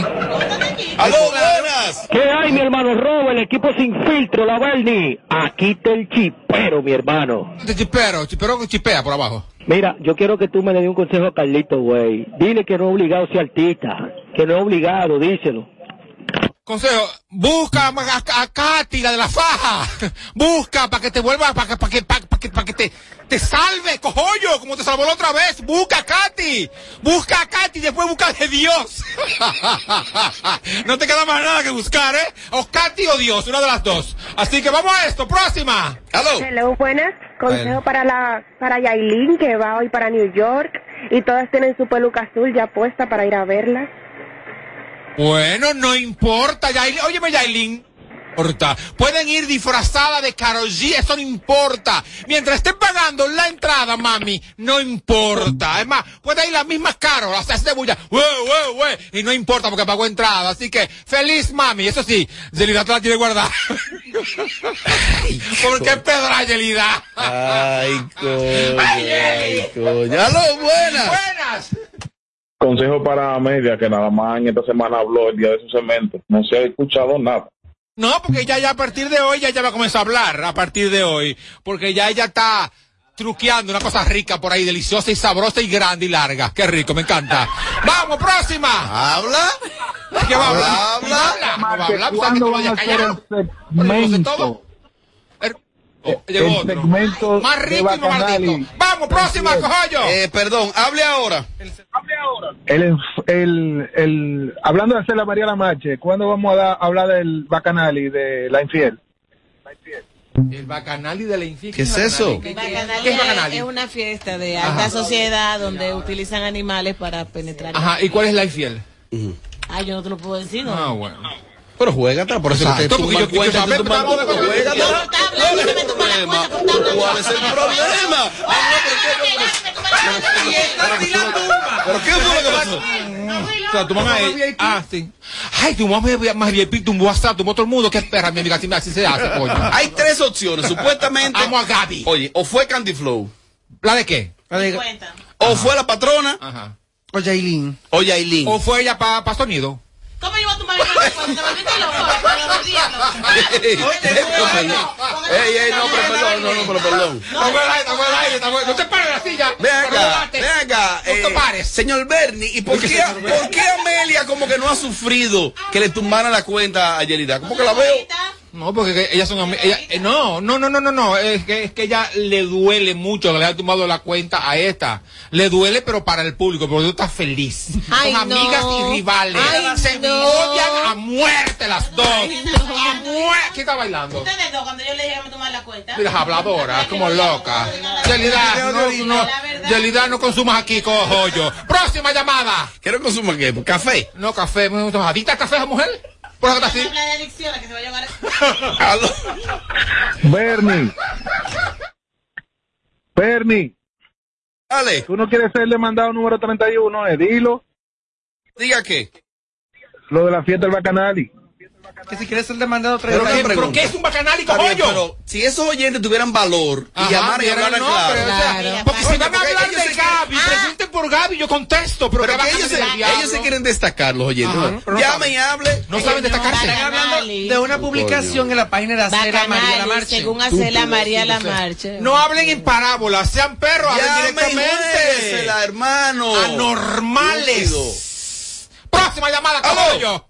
¡Aló, buenas! ¿Qué hay, mi hermano Robo, el equipo sin filtro, la Bernie? Aquí está el chipero, mi hermano. Este chipero, chipero chipea por abajo. Mira, yo quiero que tú me le des un consejo a Carlito, güey. Dile que no es obligado ser artista. Que no es obligado, díselo. Consejo, busca a, a, Katy, la de la faja. Busca para que te vuelva, para que, para que, para que, para que te, te salve, cojollo, como te salvó la otra vez. Busca a Katy. Busca a Katy y después busca de Dios. no te queda más nada que buscar, ¿eh? O Katy o Dios, una de las dos. Así que vamos a esto, próxima. Hello, buenas. Consejo para la para Yailin que va hoy para New York y todas tienen su peluca azul ya puesta para ir a verla. Bueno, no importa, Yailin. Óyeme, Yailin. importa. Pueden ir disfrazada de Karol G, eso no importa. Mientras estén pagando la entrada, mami, no importa. Es más, puede ir la misma Carol, hasta de bulla, "Ué, ué, ué", y no importa porque pagó entrada. Así que, feliz mami, eso sí, Yelida te la tiene guardada. porque pedra, Yelida. Ay, coño, ay, coño. ¡Aló, buenas! ¡Buenas! Consejo para media, que nada más en esta semana habló el día de su cemento. No se ha escuchado nada. No, porque ya, ya a partir de hoy ya, ya va a comenzar a hablar, a partir de hoy. Porque ya ella está truqueando una cosa rica por ahí, deliciosa y sabrosa y grande y larga. Qué rico, me encanta. ¡Vamos, próxima! ¿Habla? ¿Qué va a hablar? Habla. ¿Habla? ¿No va a. Oh, llegó el otro. segmento Más de rico y más. ¡Vamos, próxima, cojollo! Eh, perdón, hable ahora. El, el, el, hablando de hacer la María Lamache, ¿cuándo vamos a dar- hablar del Bacanali, de la infiel? El bacanali de la infiel. ¿Qué es eso? El bacanali ¿Qué es bacanali? es una fiesta de alta sociedad donde utilizan animales para penetrar. Ajá, ¿y cuál es la infiel? Ah, yo no te lo puedo decir, ¿no? Ah, bueno. Pero juégate, por eso que te Exacto, porque yo- yo cuenta, sabía, te tumban pero cuenta, estaba- juégate. Yo no estaba hablando, que me tumba la cuenta, pero estaba hablando. ¿Cuál es el problema? ¿Pero qué fue lo que pasó? O sea, tu mamá es... Ah, sí. Ay, tu mamá es más VIP, tumbó hasta, tumbó todo el mundo. ¿Qué perra, mi amiga? Así, así se hace, coño. Hay tres opciones, supuestamente. Amo a Gaby. Oye, o fue Candy Flow, ¿La de qué? La de- o fue la patrona, Ajá. o Yailin. o Yailin. ¿O fue ella para pa sonido? ¿Cómo yo voy a tomar mi? ¿Te volviste loco? Con los Ey, ey, pero perdón. Ey, ey, no, pero perdón, no, no, pero perdón. Está bueno, está bueno, está bueno. No te pares de la silla. Ven acá, ven acá. No te eh, pares. Señor Bernie, ¿y por qué, por qué Amelia como que no ha sufrido que le tumbaran la cuenta a Yelida? Como que la veo. No, porque que ellas son ella- eh, no, no, no, no, no, no, es que, es que ella le duele mucho que le haya tumbado la cuenta a esta. Le duele, pero para el público, porque tú estás feliz. Ay, son no. amigas y rivales. Ay, Se no. odian a muerte las dos. Ay, no. A muerte. ¿Quién está bailando? Ustedes dos, cuando yo le dije que me tomara la cuenta. Mira, habladora, como loca. Yelida, no, no, Yelida, no consumas aquí, cojollo. Próxima llamada. ¿Qué no consuma qué? ¿Café? No, café, ¿adicta café esa mujer? ¿Por qué está así? Habla de adicciones que se va a llevar. Aló. Bernie. Bernie, Dale, tú no quieres ser el demandado número 31, eh, dilo. diga qué. Lo de la fiesta del Bacanali. Que si quieres ser demandado Pero tres una ¿Pero qué es un bacanálico, cojollo? pero si esos oyentes tuvieran valor y Ajá, llamaran y vieran hablaran el nombre, claro. o sea, Claro. Porque si van a hablar de Gaby, pregunten por Gaby, yo contesto. Pero, Pero que ellos, se, hablar ellos se quieren destacar, los oyentes. ¿no? pero no Llamen saben. y hablen. No saben destacarse. Están hablando de una publicación en la página de Acera María Bacanali, Lamarche. según hace la María Lamarche. No hablen en parábolas, sean perros, hablen y directamente. hermano. Anormales. Próxima llamada, Aló.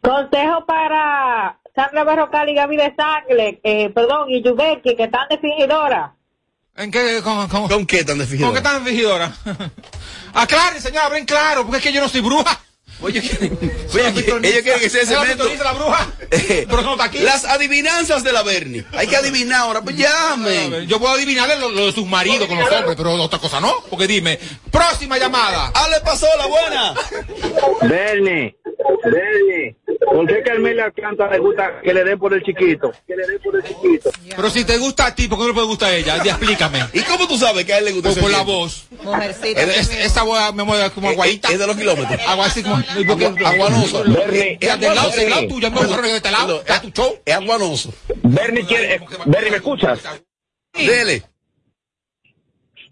Consejo para Sandra Berrocal y Gaby de Sangre, eh, perdón, y Yubeki, que están de fingidora. ¿En qué? ¿Con, con, ¿Con qué tan ¿con qué están fingidora? Aclaren, señor, hablen claro, porque es que yo no soy bruja. Oye, oye, que- ellos quieren que sea ¿Es la cemento. la bruja? Eh, Pero eso no está aquí. Las adivinanzas de la Bernie. Hay que adivinar ahora. Pues llamen. Yo puedo adivinarle lo, lo de sus maridos con los hombres, pero otra cosa no. Porque dime, próxima llamada. Ah, le pasó la buena. Bernie, Bernie, ¿por qué Carmela Alcántara le gusta que le dé por el chiquito? Que le dé por el chiquito. Pero si te gusta a ti, ¿por qué no le puede gustar a ella? Ya, explícame. ¿Y cómo tú sabes que a él le gusta Por, ese por la voz. Mujercita. Es- esa voz me mueve como aguadita. Es de los kilómetros. Agua así como. aguanoso. Bernie, Ya, del lado, del lado tuyo, me de este lado. Tu show. Es aguanoso. Bernie quiere, eh, Bernie, ¿me escuchas? Dele.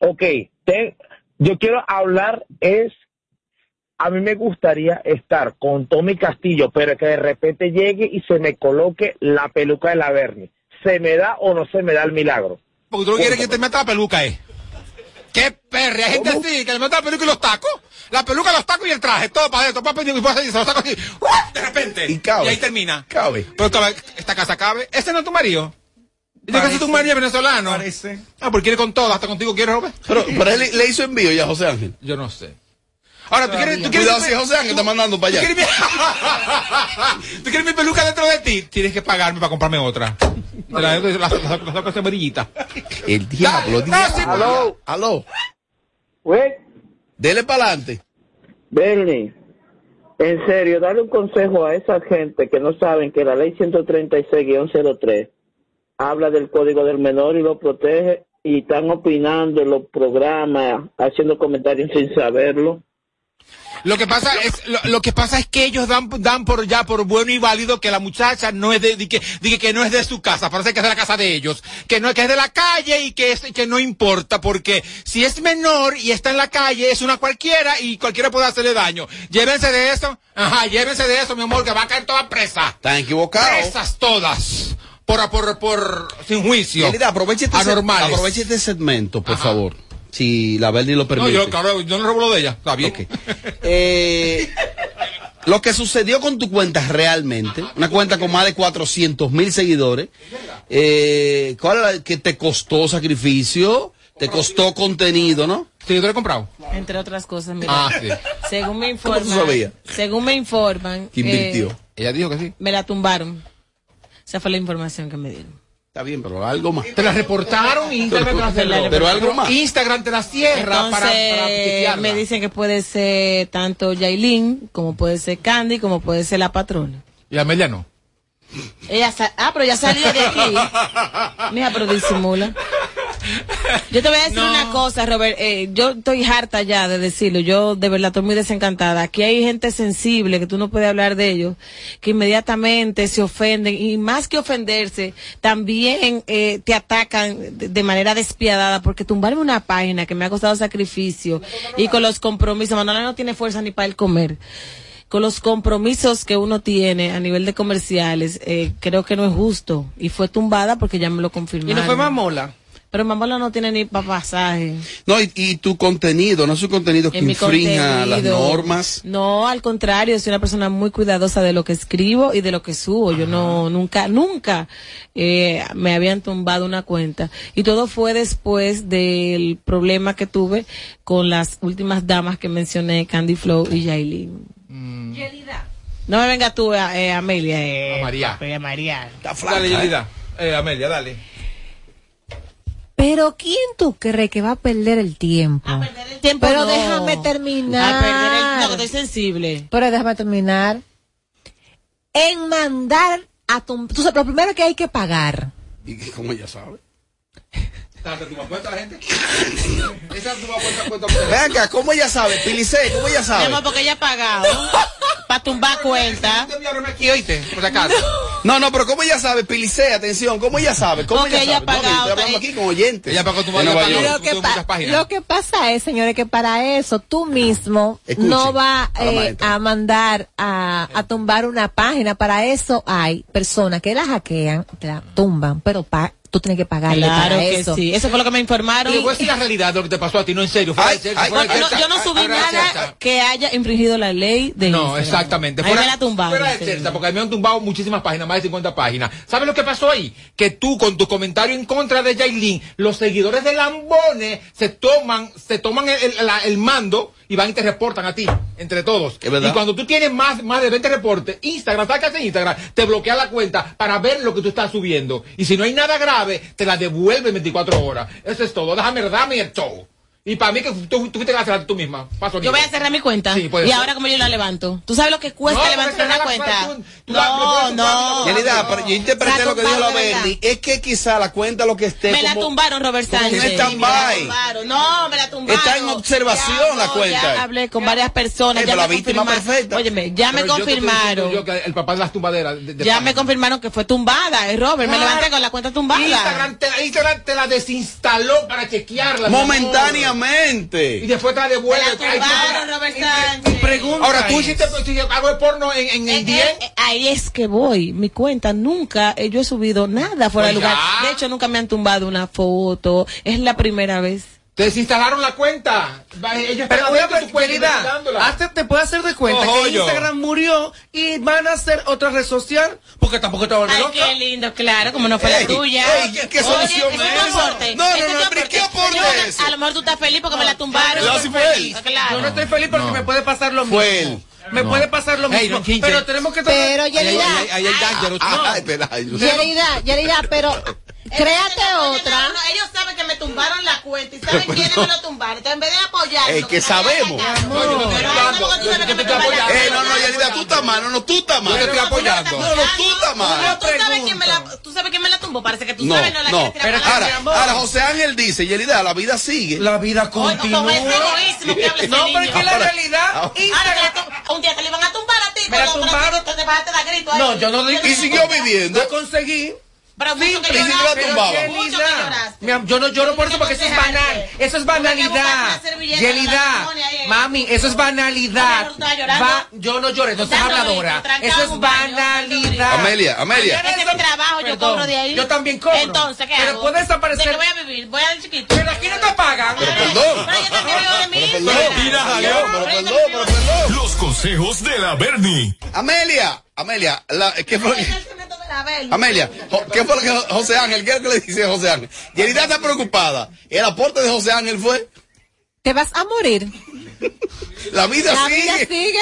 Ok, te- yo quiero hablar es, a mí me gustaría estar con Tommy Castillo, pero que de repente llegue y se me coloque la peluca de la Bernie. ¿Se me da o no se me da el milagro? Porque tú no quieres que te meta la peluca, ¿eh? ¡Qué perre! Hay gente así, que le meta la peluca y los tacos. La peluca, los tacos y el traje. Todo para adentro, para pendiente, y se los tacos así. ¡uah! De repente. Y cabe. ahí termina. Cabe. Pero esta casa cabe. ¿Ese no es tu marido? ¿Y tú que tú un María venezolano? Parece. Ah, porque quiere con todo, hasta contigo quiere, Robert. Pero, pero él le- hizo envío ya a José Ángel. Yo no sé. Ahora, ¿tú quieres, tú quieres Cuidado mi si José Ángel está mandando para ¿Tú allá. quieres, mi... ¿Tú quieres mi peluca dentro de ti? Tienes que pagarme para comprarme otra. Te la la- la- la- la saco esa amarillita. El diablo, diablo. Aló. Aló. Dele para adelante. Bernie, en serio, dale un consejo a esa gente que no saben que la ley 136-03 habla del código del menor y lo protege y están opinando en los programas, haciendo comentarios sin saberlo. Lo que pasa es, lo, lo que pasa es que ellos dan, dan por ya por bueno y válido que la muchacha no es de, que, que, que no es de su casa, parece que es de la casa de ellos, que no que es de la calle y que es, que no importa, porque si es menor y está en la calle, es una cualquiera y cualquiera puede hacerle daño. Llévense de eso, ajá, llévense de eso, mi amor, que va a caer toda presa. Están equivocados. Presas todas. Por, por, por, sin juicio. Querida, aproveche este, Anormales. aproveche este segmento, por favor. Si la Verdi lo No, permite. yo, claro, yo no robo lo de ella, está bien. Eh, lo que sucedió con tu cuenta realmente, una cuenta con más de 400 mil seguidores, eh, ¿cuál era? que te costó sacrificio, te costó contenido, ¿no? Sí, yo te lo he comprado. Entre otras cosas, mira. Ah, sí. Según me ¿Cómo tú informan, sabías? según me informan, Que invirtió. eh, Ella dijo que sí. me la tumbaron. Esa fue la información que me dieron. Está bien, pero algo más. Te la reportaron y Instagram te la Pero- cerró. pero algo más. Instagram te la cierra para, para me dicen que puede ser tanto Yailin, como puede ser Candy, como puede ser la patrona. Y Amelia no. Ella sa- ah, pero ya salió de aquí. Mira, pero disimula. Yo te voy a decir una cosa, Robert. eh, yo estoy harta ya de decirlo. Yo de verdad estoy muy desencantada. Aquí hay gente sensible que tú no puedes hablar de ellos, que inmediatamente se ofenden y más que ofenderse, también eh, te atacan de, de manera despiadada porque tumbarme una página que me ha costado sacrificio y con los compromisos. Manuela no tiene fuerza ni para el comer con los compromisos que uno tiene a nivel de comerciales, eh, creo que no es justo. Y fue tumbada porque ya me lo Y confirmaron. no fue Mamola. Pero Mamola no tiene ni para pasaje. No, y, y tu contenido, no es un contenido que infrinja las normas. No, al contrario, soy una persona muy cuidadosa de lo que escribo y de lo que subo. Yo no, nunca, nunca eh, me habían tumbado una cuenta. Y todo fue después del problema que tuve con las últimas damas que mencioné, Candy Flow y Yailin. No me venga tú, eh, Amelia. Eh, A María. eh, María. Dale, Yelida. Eh, Amelia, dale. Pero ¿quién tú crees que va a perder el tiempo? tiempo Pero no. déjame terminar. A perder el- no, que estoy sensible. Pero déjame terminar. En mandar a tu... Tú sabes, lo primero que hay que pagar. ¿Y cómo ella sabe? ¿Te tu cuenta la gente? Esa tu cuenta, cuenta. Ven acá, ¿cómo ella sabe? Pilicé, ¿cómo ella Mi sabe? amor, porque ella ha pagado para tumbar cuenta. aquí, oíste, por si acaso. No, no, pero ¿cómo ella sabe? Pilicé, atención, ¿cómo ella sabe? ¿Cómo Porque ella ella sabe? No, yo estoy hablando eh. aquí con oyentes. Ella pagó tu de Nueva York. Lo que, pa- lo que pasa es, señores, que para eso tú mismo Escuche, no vas maestra. a mandar a, a tumbar una página. Para eso hay personas que la hackean, la tumban, pero pa- tú tienes que pagarle Claro para que eso. sí. Eso fue lo que me informaron. Y decir la realidad de lo que te pasó a ti, no en serio. De Bueno, no, yo no subí nada que haya infringido la ley de No, Instagram. exactamente. Ahí me la tumbaron. Fuera de sí. Chelsea, porque a mí me han tumbado muchísimas páginas, más de 50 páginas. ¿Sabes lo que pasó ahí? Que tú, con tu comentario en contra de Yailin, los seguidores de Lambones se toman, se toman el, el- la- el mando y van y te reportan a ti, entre todos. Y cuando tú tienes más, más de 20 reportes, Instagram, ¿sabes qué hace Instagram? Te bloquea la cuenta para ver lo que tú estás subiendo. Y si no hay nada grave, te la devuelve en 24 horas. Eso es todo. Déjame, dame el show. Y para mí que tú, tú fuiste a hacer tú misma. Paso Yo voy a cerrar mi cuenta. Sí, y ser. ahora como yo la levanto. ¿Tú sabes lo que cuesta No, levantar una cuenta? cuenta, tú- No, no. Yelida, pero yo interpreté lo que dijo la. Bernie. Es que quizá la cuenta lo que esté Me la como- tumbaron, Robert Sánchez. stand-by. Me la tumbaron. No, me la tumbaron. Está en observación Ya, la no, cuenta. Ya hablé con varias personas. Eh, ya pero la me víctima perfecta. Óyeme, ya me Pero confirmaron. yo que el papá de las tumbaderas. de- de Ya pana. me confirmaron que fue tumbada, eh, Robert. Me Claro. levanté con la cuenta tumbada. Instagram te, la- desinstaló para chequearla. mi Y después te la devuelve. Me la Ay, tumbaron, Robert Sánchez. Ahora tú hiciste algo de porno en, en el Eh, 10. eh, ahí es que voy. Mi cuenta nunca, eh, yo he subido nada fuera de Pues lugar. ya. De hecho, nunca me han tumbado una foto. Es la primera vez. Te desinstalaron la cuenta. Ellos Pero están una investigándola. hasta te puedes hacer de cuenta Ojo, que yo. Instagram murió y van a hacer otra red social porque tampoco te va a volver Ay, qué lindo, claro, como no fue la tuya. ey, ¿qué- qué Oye, solución es aporte, No, no. A lo mejor tú estás feliz porque me la tumbaron. Yo estoy estoy feliz. Claro. Yo no estoy feliz porque No. me puede pasar lo mismo. Fue él. Me No. puede pasar lo mismo. no, pero tenemos que Pero, Ahí hay- Yelida, ahí hay- ahí hay danger. Ay, espera, ay, yo- Yelida, Yelida, pero créate otra. No, ellos saben que me tumbaron la cuenta y saben quiénes me lo tumbaron. Entonces, en vez de apoyar. Es que sabemos. No, yo te estoy ayudando. Yo, yo te estoy apoyando. Eh, no, no, Yelida, tú estás mal, no, no, tú estás mal. Yo te estoy apoyando. No, no, tú estás mal. No, tú sabes quién me la, tú sabes quién me la tumbó. Parece que tú No, sabes, no la no. quieres tirar para Ahora, José Ángel dice, Yelida, la vida sigue. La vida continúa. Con ese egoísmo que habla No, pero es que la realidad, ahora- un día te le iban a tumbar a ti. Me la tumbaron. No, yo no digo. Y siguió viviendo. La conseguí. Pero mucho que lloraste, tumbaba. pero mucho que lloraste. yo no lloro por eso porque eso es banal. Eso es banalidad. Yelida, mami, eso es banalidad. Va, yo no lloré, no seas Dando habladora. Eso es banalidad. Amelia, Amelia. Ese es mi trabajo, yo cobro de ahí. yo también cobro. Entonces, ¿qué Pero hago? puede desaparecer- ¿De qué voy a vivir? Voy al chiquito. Pero aquí no te pagan. Pero perdón. Pero yo también vivo de mí. Pero perdón. Pero perdón, pero perdón. Los consejos de la Bernie. Amelia, Amelia, la, ¿qué fue Amelia, ¿qué fue lo que Jo- José Ángel, qué es lo que le dice a José Ángel? Yelida está preocupada. El aporte de José Ángel fue, Te vas a morir. la vida La vida sigue. sigue.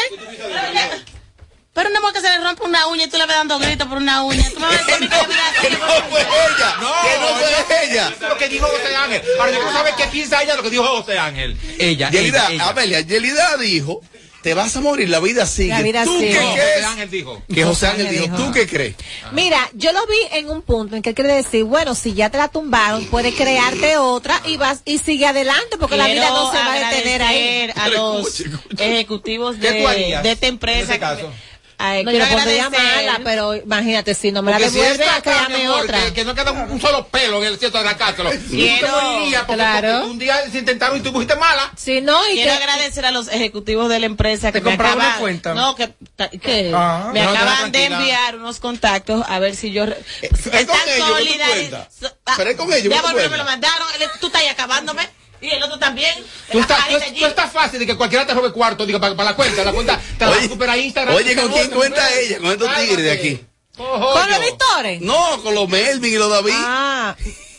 Pero una mujer que se le rompe una uña y tú le vas dando gritos por una uña. Tú me vas a decir mí que sigue no fue ella, que no fue ella. Eso es lo que dijo José Ángel. Ahora yo quiero saber qué piensa ella de lo que dijo José Ángel. Ella, Yelida, ella, ella. Amelia, Yelida dijo, te vas a morir, la vida sigue. La vida ¿Tú sigue. qué No, crees? José Ángel dijo. Que José Ángel dijo, dijo. ¿tú qué crees? Mira, yo lo vi en un punto en que él quiere decir, bueno, si ya te la tumbaron, puedes crearte otra y vas y sigue adelante porque la vida no se va a detener ahí. a los ejecutivos ¿Qué de, de esta empresa. en ese caso? Ay, No, podría agradecer. llamarla, pero imagínate, si no me la Porque si devuelve, crearme amor, otra. Que, que no queda un, un solo pelo en el centro de la. Lo- Quiero- porque, claro. porque un día se intentaron y tú fuiste mala. Si no, y Quiero que, agradecer a los ejecutivos de la empresa que ¿Te me compraron acaban, una cuenta? no que, que Ah. me No, acaban de enviar unos contactos a ver si yo re- es con ellos que so- ah, Pero es con ellos que ya volvió, me lo mandaron él- tú estás ahí acabándome y el otro también Tú estás, tú, tú estás fácil de que cualquiera te robe cuarto, diga, para, para la cuenta. La cuenta te la Oye, recupera Instagram. oye, ¿con quién cuenta ella? Con estos tigres de aquí. Ojo, ¿Con los editores? No, con los Melvin y los David. Ah.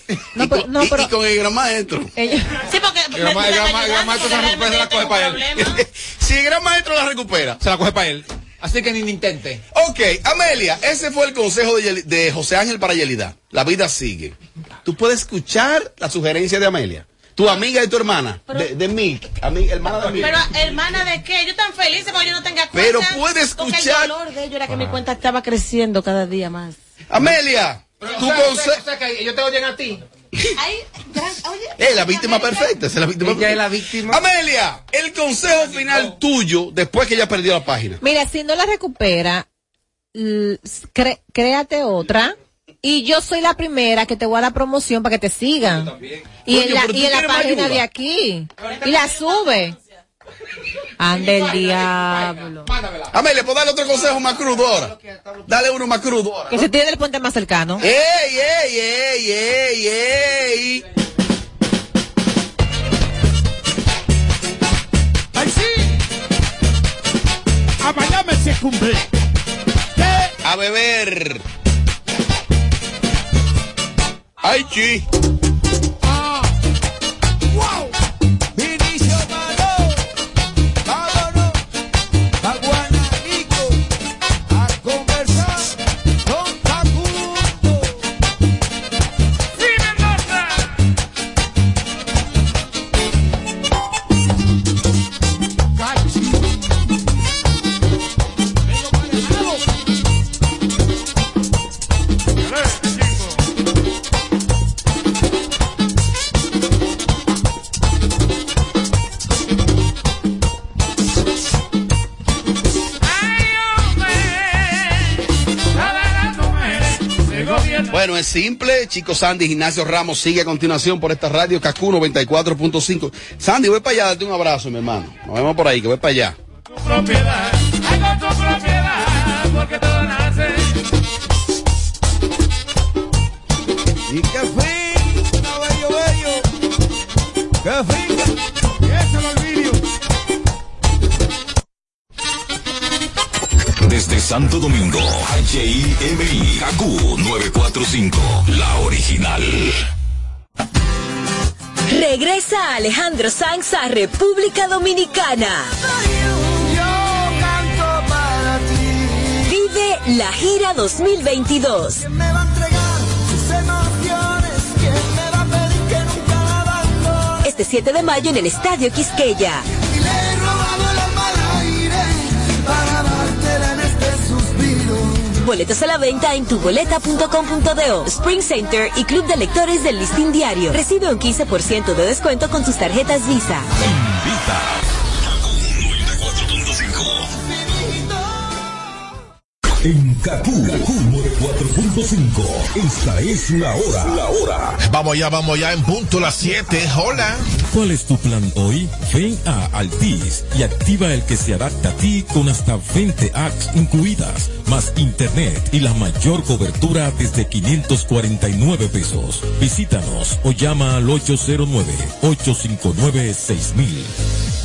y, No, con, no, y- pero y con el gran maestro. ella- sí porque El gran ma- el gran ma- el gran maestro se la recupera, se la coge para él. si el gran maestro la recupera. Se la coge para él. Así que ni ni intente. Ok, Amelia, ese fue el consejo de José Ángel para Yelida. La vida sigue. Tú puedes escuchar la sugerencia de Amelia. Tu amiga y tu hermana, de, de ami- hermana de Milk. pero hermana de qué yo tan feliz como yo no tenga cuenta Pero puedes porque escuchar- el dolor de ellos era que mi cuenta estaba creciendo cada día más Amelia, tu consejo. o sea, que ellos te oyen a ti. Ay, gran- oye Eh, la víctima perfecta, es la víctima Ella es la perfecta. víctima. Amelia, el consejo final tuyo después que ya perdió la página. Mira, si no la recupera, créate otra. Y yo soy la primera que te voy a dar promoción para que te sigan. Y Coño, en la, y en la página ayuda. de aquí. Y la sube. Ande el diablo. Mándamela. Amelia, ¿puedo darle otro consejo más crudo ahora? Dale uno más crudo ahora. Que se tire del puente más cercano. ¡Ey, ey, ey, ey, ey! ¡Ay, sí! A Miami se cumple. A beber. ¡Ay, simple. Chico Sandy, Ignacio Ramos sigue a continuación por esta radio Kaku 94.5. Sandy, voy para allá, date un abrazo, mi hermano. Nos vemos por ahí, que voy para allá. Santo Domingo. HIMI KQ 945. La original. Regresa Alejandro Sanz a República Dominicana. Vive la gira 2022. Me va a entregar sus emociones. ¿Quién me va a pedir que nunca la abandone? Este 7 de mayo en el Estadio Quisqueya. Boletos a la venta en tuboleta.com.do, Spring Center y Club de Lectores del Listín Diario. Recibe un 15% de descuento con tus tarjetas Visa. En Kaku, 4.5. Esta es la hora. La hora. Vamos ya, vamos ya en punto las 7. Hola. ¿Cuál es tu plan hoy? Ven a Altis y activa el que se adapta a ti con hasta 20 apps incluidas, más internet y la mayor cobertura desde 549 pesos. Visítanos o llama al 809-859-6000. Mi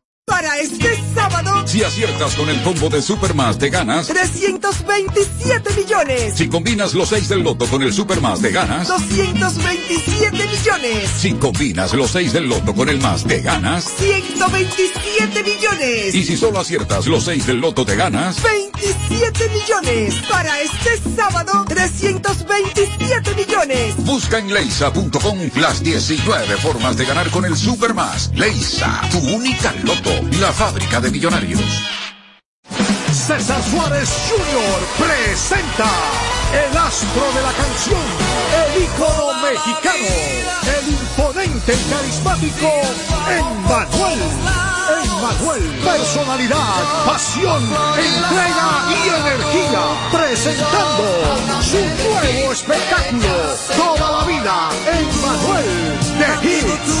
Para este sábado, Si aciertas con el combo de Supermas te ganas. 327 millones. Si combinas los 6 del loto con el Supermas te ganas. 227 millones. Si combinas los 6 del loto con el más te ganas. 127 millones. Y si solo aciertas los 6 del loto te ganas. 27 millones. Para este sábado, 327 millones. Busca en leisa.com las 19 formas de ganar con el Supermas. Leisa, tu única loto, la fábrica de millonarios. César Suárez Jr. presenta el astro de la canción, el ícono mexicano, el imponente y carismático Emmanuel. Emmanuel, personalidad, pasión, entrega y energía, presentando su nuevo espectáculo, Toda la vida, Emmanuel de Hits,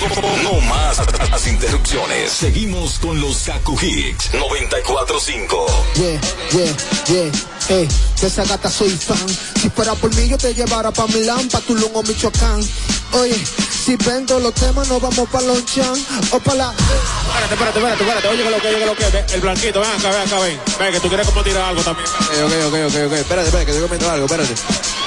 No más las interrupciones. Seguimos con los Kaku Hicks 945. Yeah, yeah, yeah, eh, de esa gata soy fan. Si fuera por mí yo te llevara pa' Milán, pa' Tulum o Michoacán. Oye, si vendo los temas nos vamos pa' Lonchan o pa' la... Espérate, espérate, espérate, espérate. Oye, que lo que, oye, que lo que. El blanquito, ven acá, ven acá, ven. Ven, que tú quieres como tirar algo también. Ok, ok, ok, ok. Espérate, espérate, que estoy comiendo algo, espérate.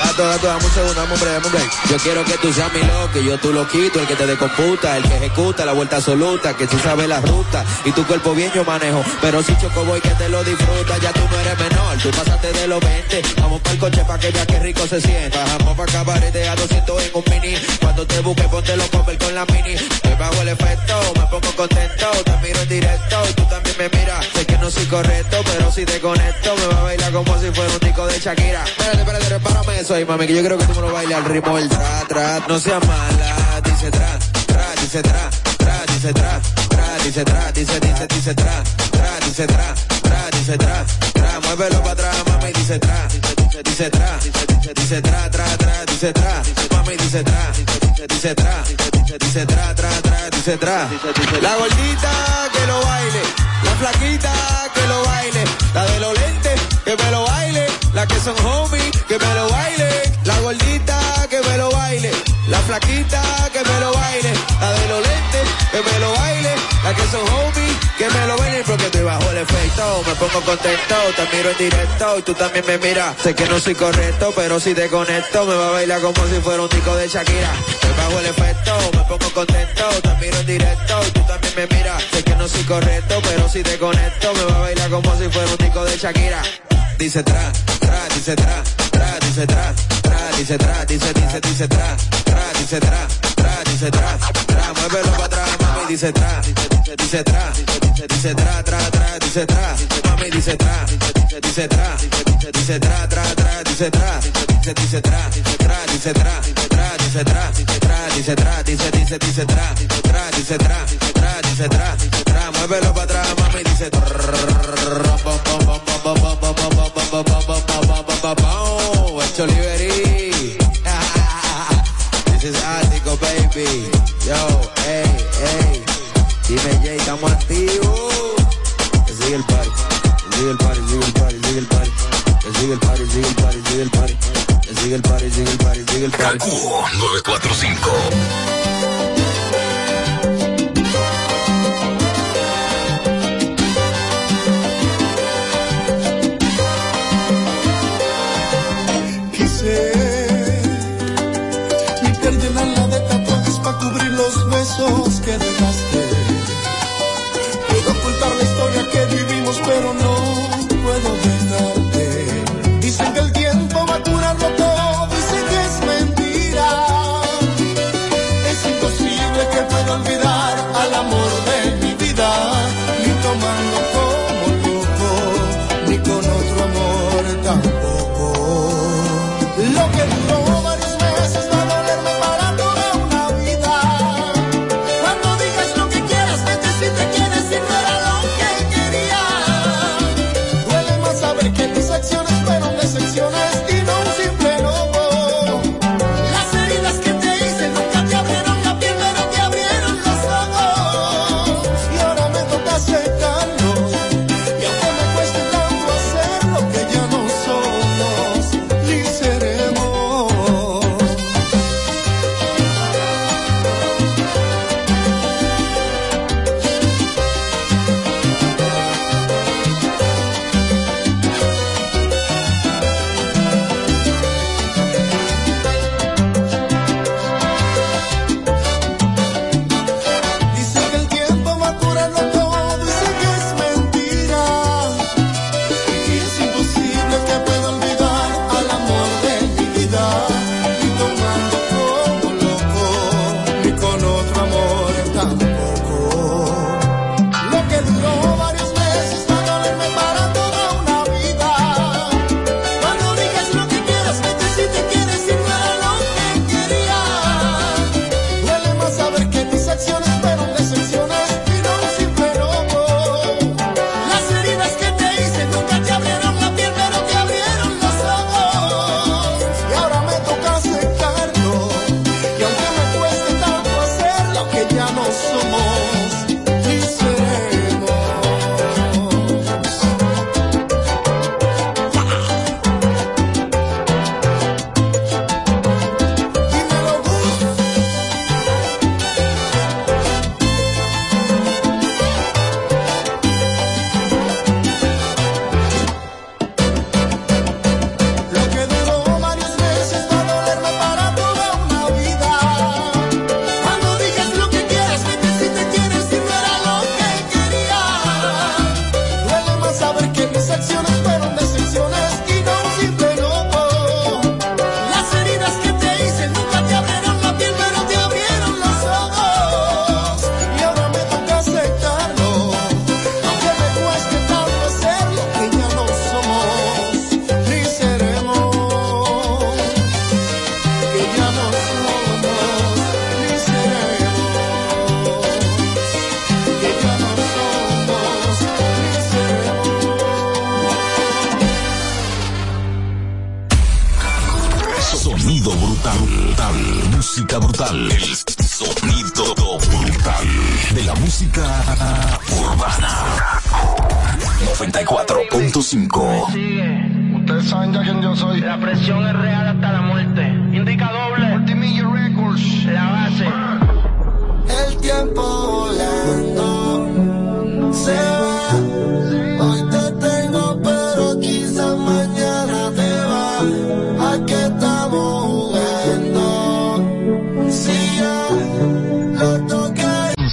Gato, gato, dame un segundo, dame un break, dame un break. Yo quiero que tú seas mi loco, y yo tú lo quito, el que te decomputa, el que ejecuta la vuelta absoluta, que tú sabes la ruta, y tu cuerpo bien yo manejo. Pero si choco voy que te lo disfruta, ya tú no eres menor, tú pasaste de los 20. Vamos pa'l coche pa' que vea que rico se sienta. Bajamos pa' cabarete a 200 en un mini. Cuando te busque, ponte los comer con la mini. Me bajo el efecto, me pongo contento, te miro en directo, y tú también me miras. Sé que no soy correcto, pero si te conecto, me va a bailar como si fuera un tico de Shakira. Espérate, espérate, repárame eso ahí, mami, que yo creo que tú me lo bailes al ritmo del tra, tra. No seas mala, dice tra, tra, dice tra, tra, dice tra, tra, dice tra, dice, dice, dice tra, tra, dice tra, tra, dice tra, tra. Muévelo para atrás, mami, dice tra, dice, dice, dice tra, dice, dice, dice tra, tra, tra, dice tra, mami, dice tra, dice, tra, dice tra, tra, tra, dice tra. La gordita que lo baile, la flaquita que lo baile, la de los lentes que me lo baile, la que son homies que me lo baile, la gordita que me lo baile, la flaquita que me lo baile, la de los lentes que me lo baile, la que son homies que me lo baile porque estoy bajo el efecto, me pongo contento, te miro en directo y tú también me miras, sé que no soy correcto, pero si te conecto me va a bailar como si fuera un tico de Shakira, estoy bajo el efecto, me pongo contento, te miro en directo y tú también me miras, sé que no soy correcto, pero si te conecto me va a bailar como si fuera un tico de Shakira dice tra, tra, dice tra, tra, dice tra, tra, dice tra, dice, dice, dice tra, tra, dice tra, tra, dice tra, tra, muévelo para atrás, mami, dice tra, dice, dice, dice tra dice, dice tra, tra, tra, dice tra, mami dice tra, dice, dice tra, dice tra, tra, tra, dice tra, dice, dice tra, tra, dice tra, tra, dice tra, tra, dice tra, dice, dice, dice tra, tra, dice tra, tra, dice tra, tra, muévelo para atrás, mami dice This is Artico, baby. Yo, hey, hey. Dime Jay, estamos activos. Sigue el party, sigue el party, sigue el party, sigue el party. Sigue el party, sigue el party, sigue el party. Sigue el party, sigue el party, sigue el party. 945. Quise meterme en de tatuajes para cubrir los besos que dejaste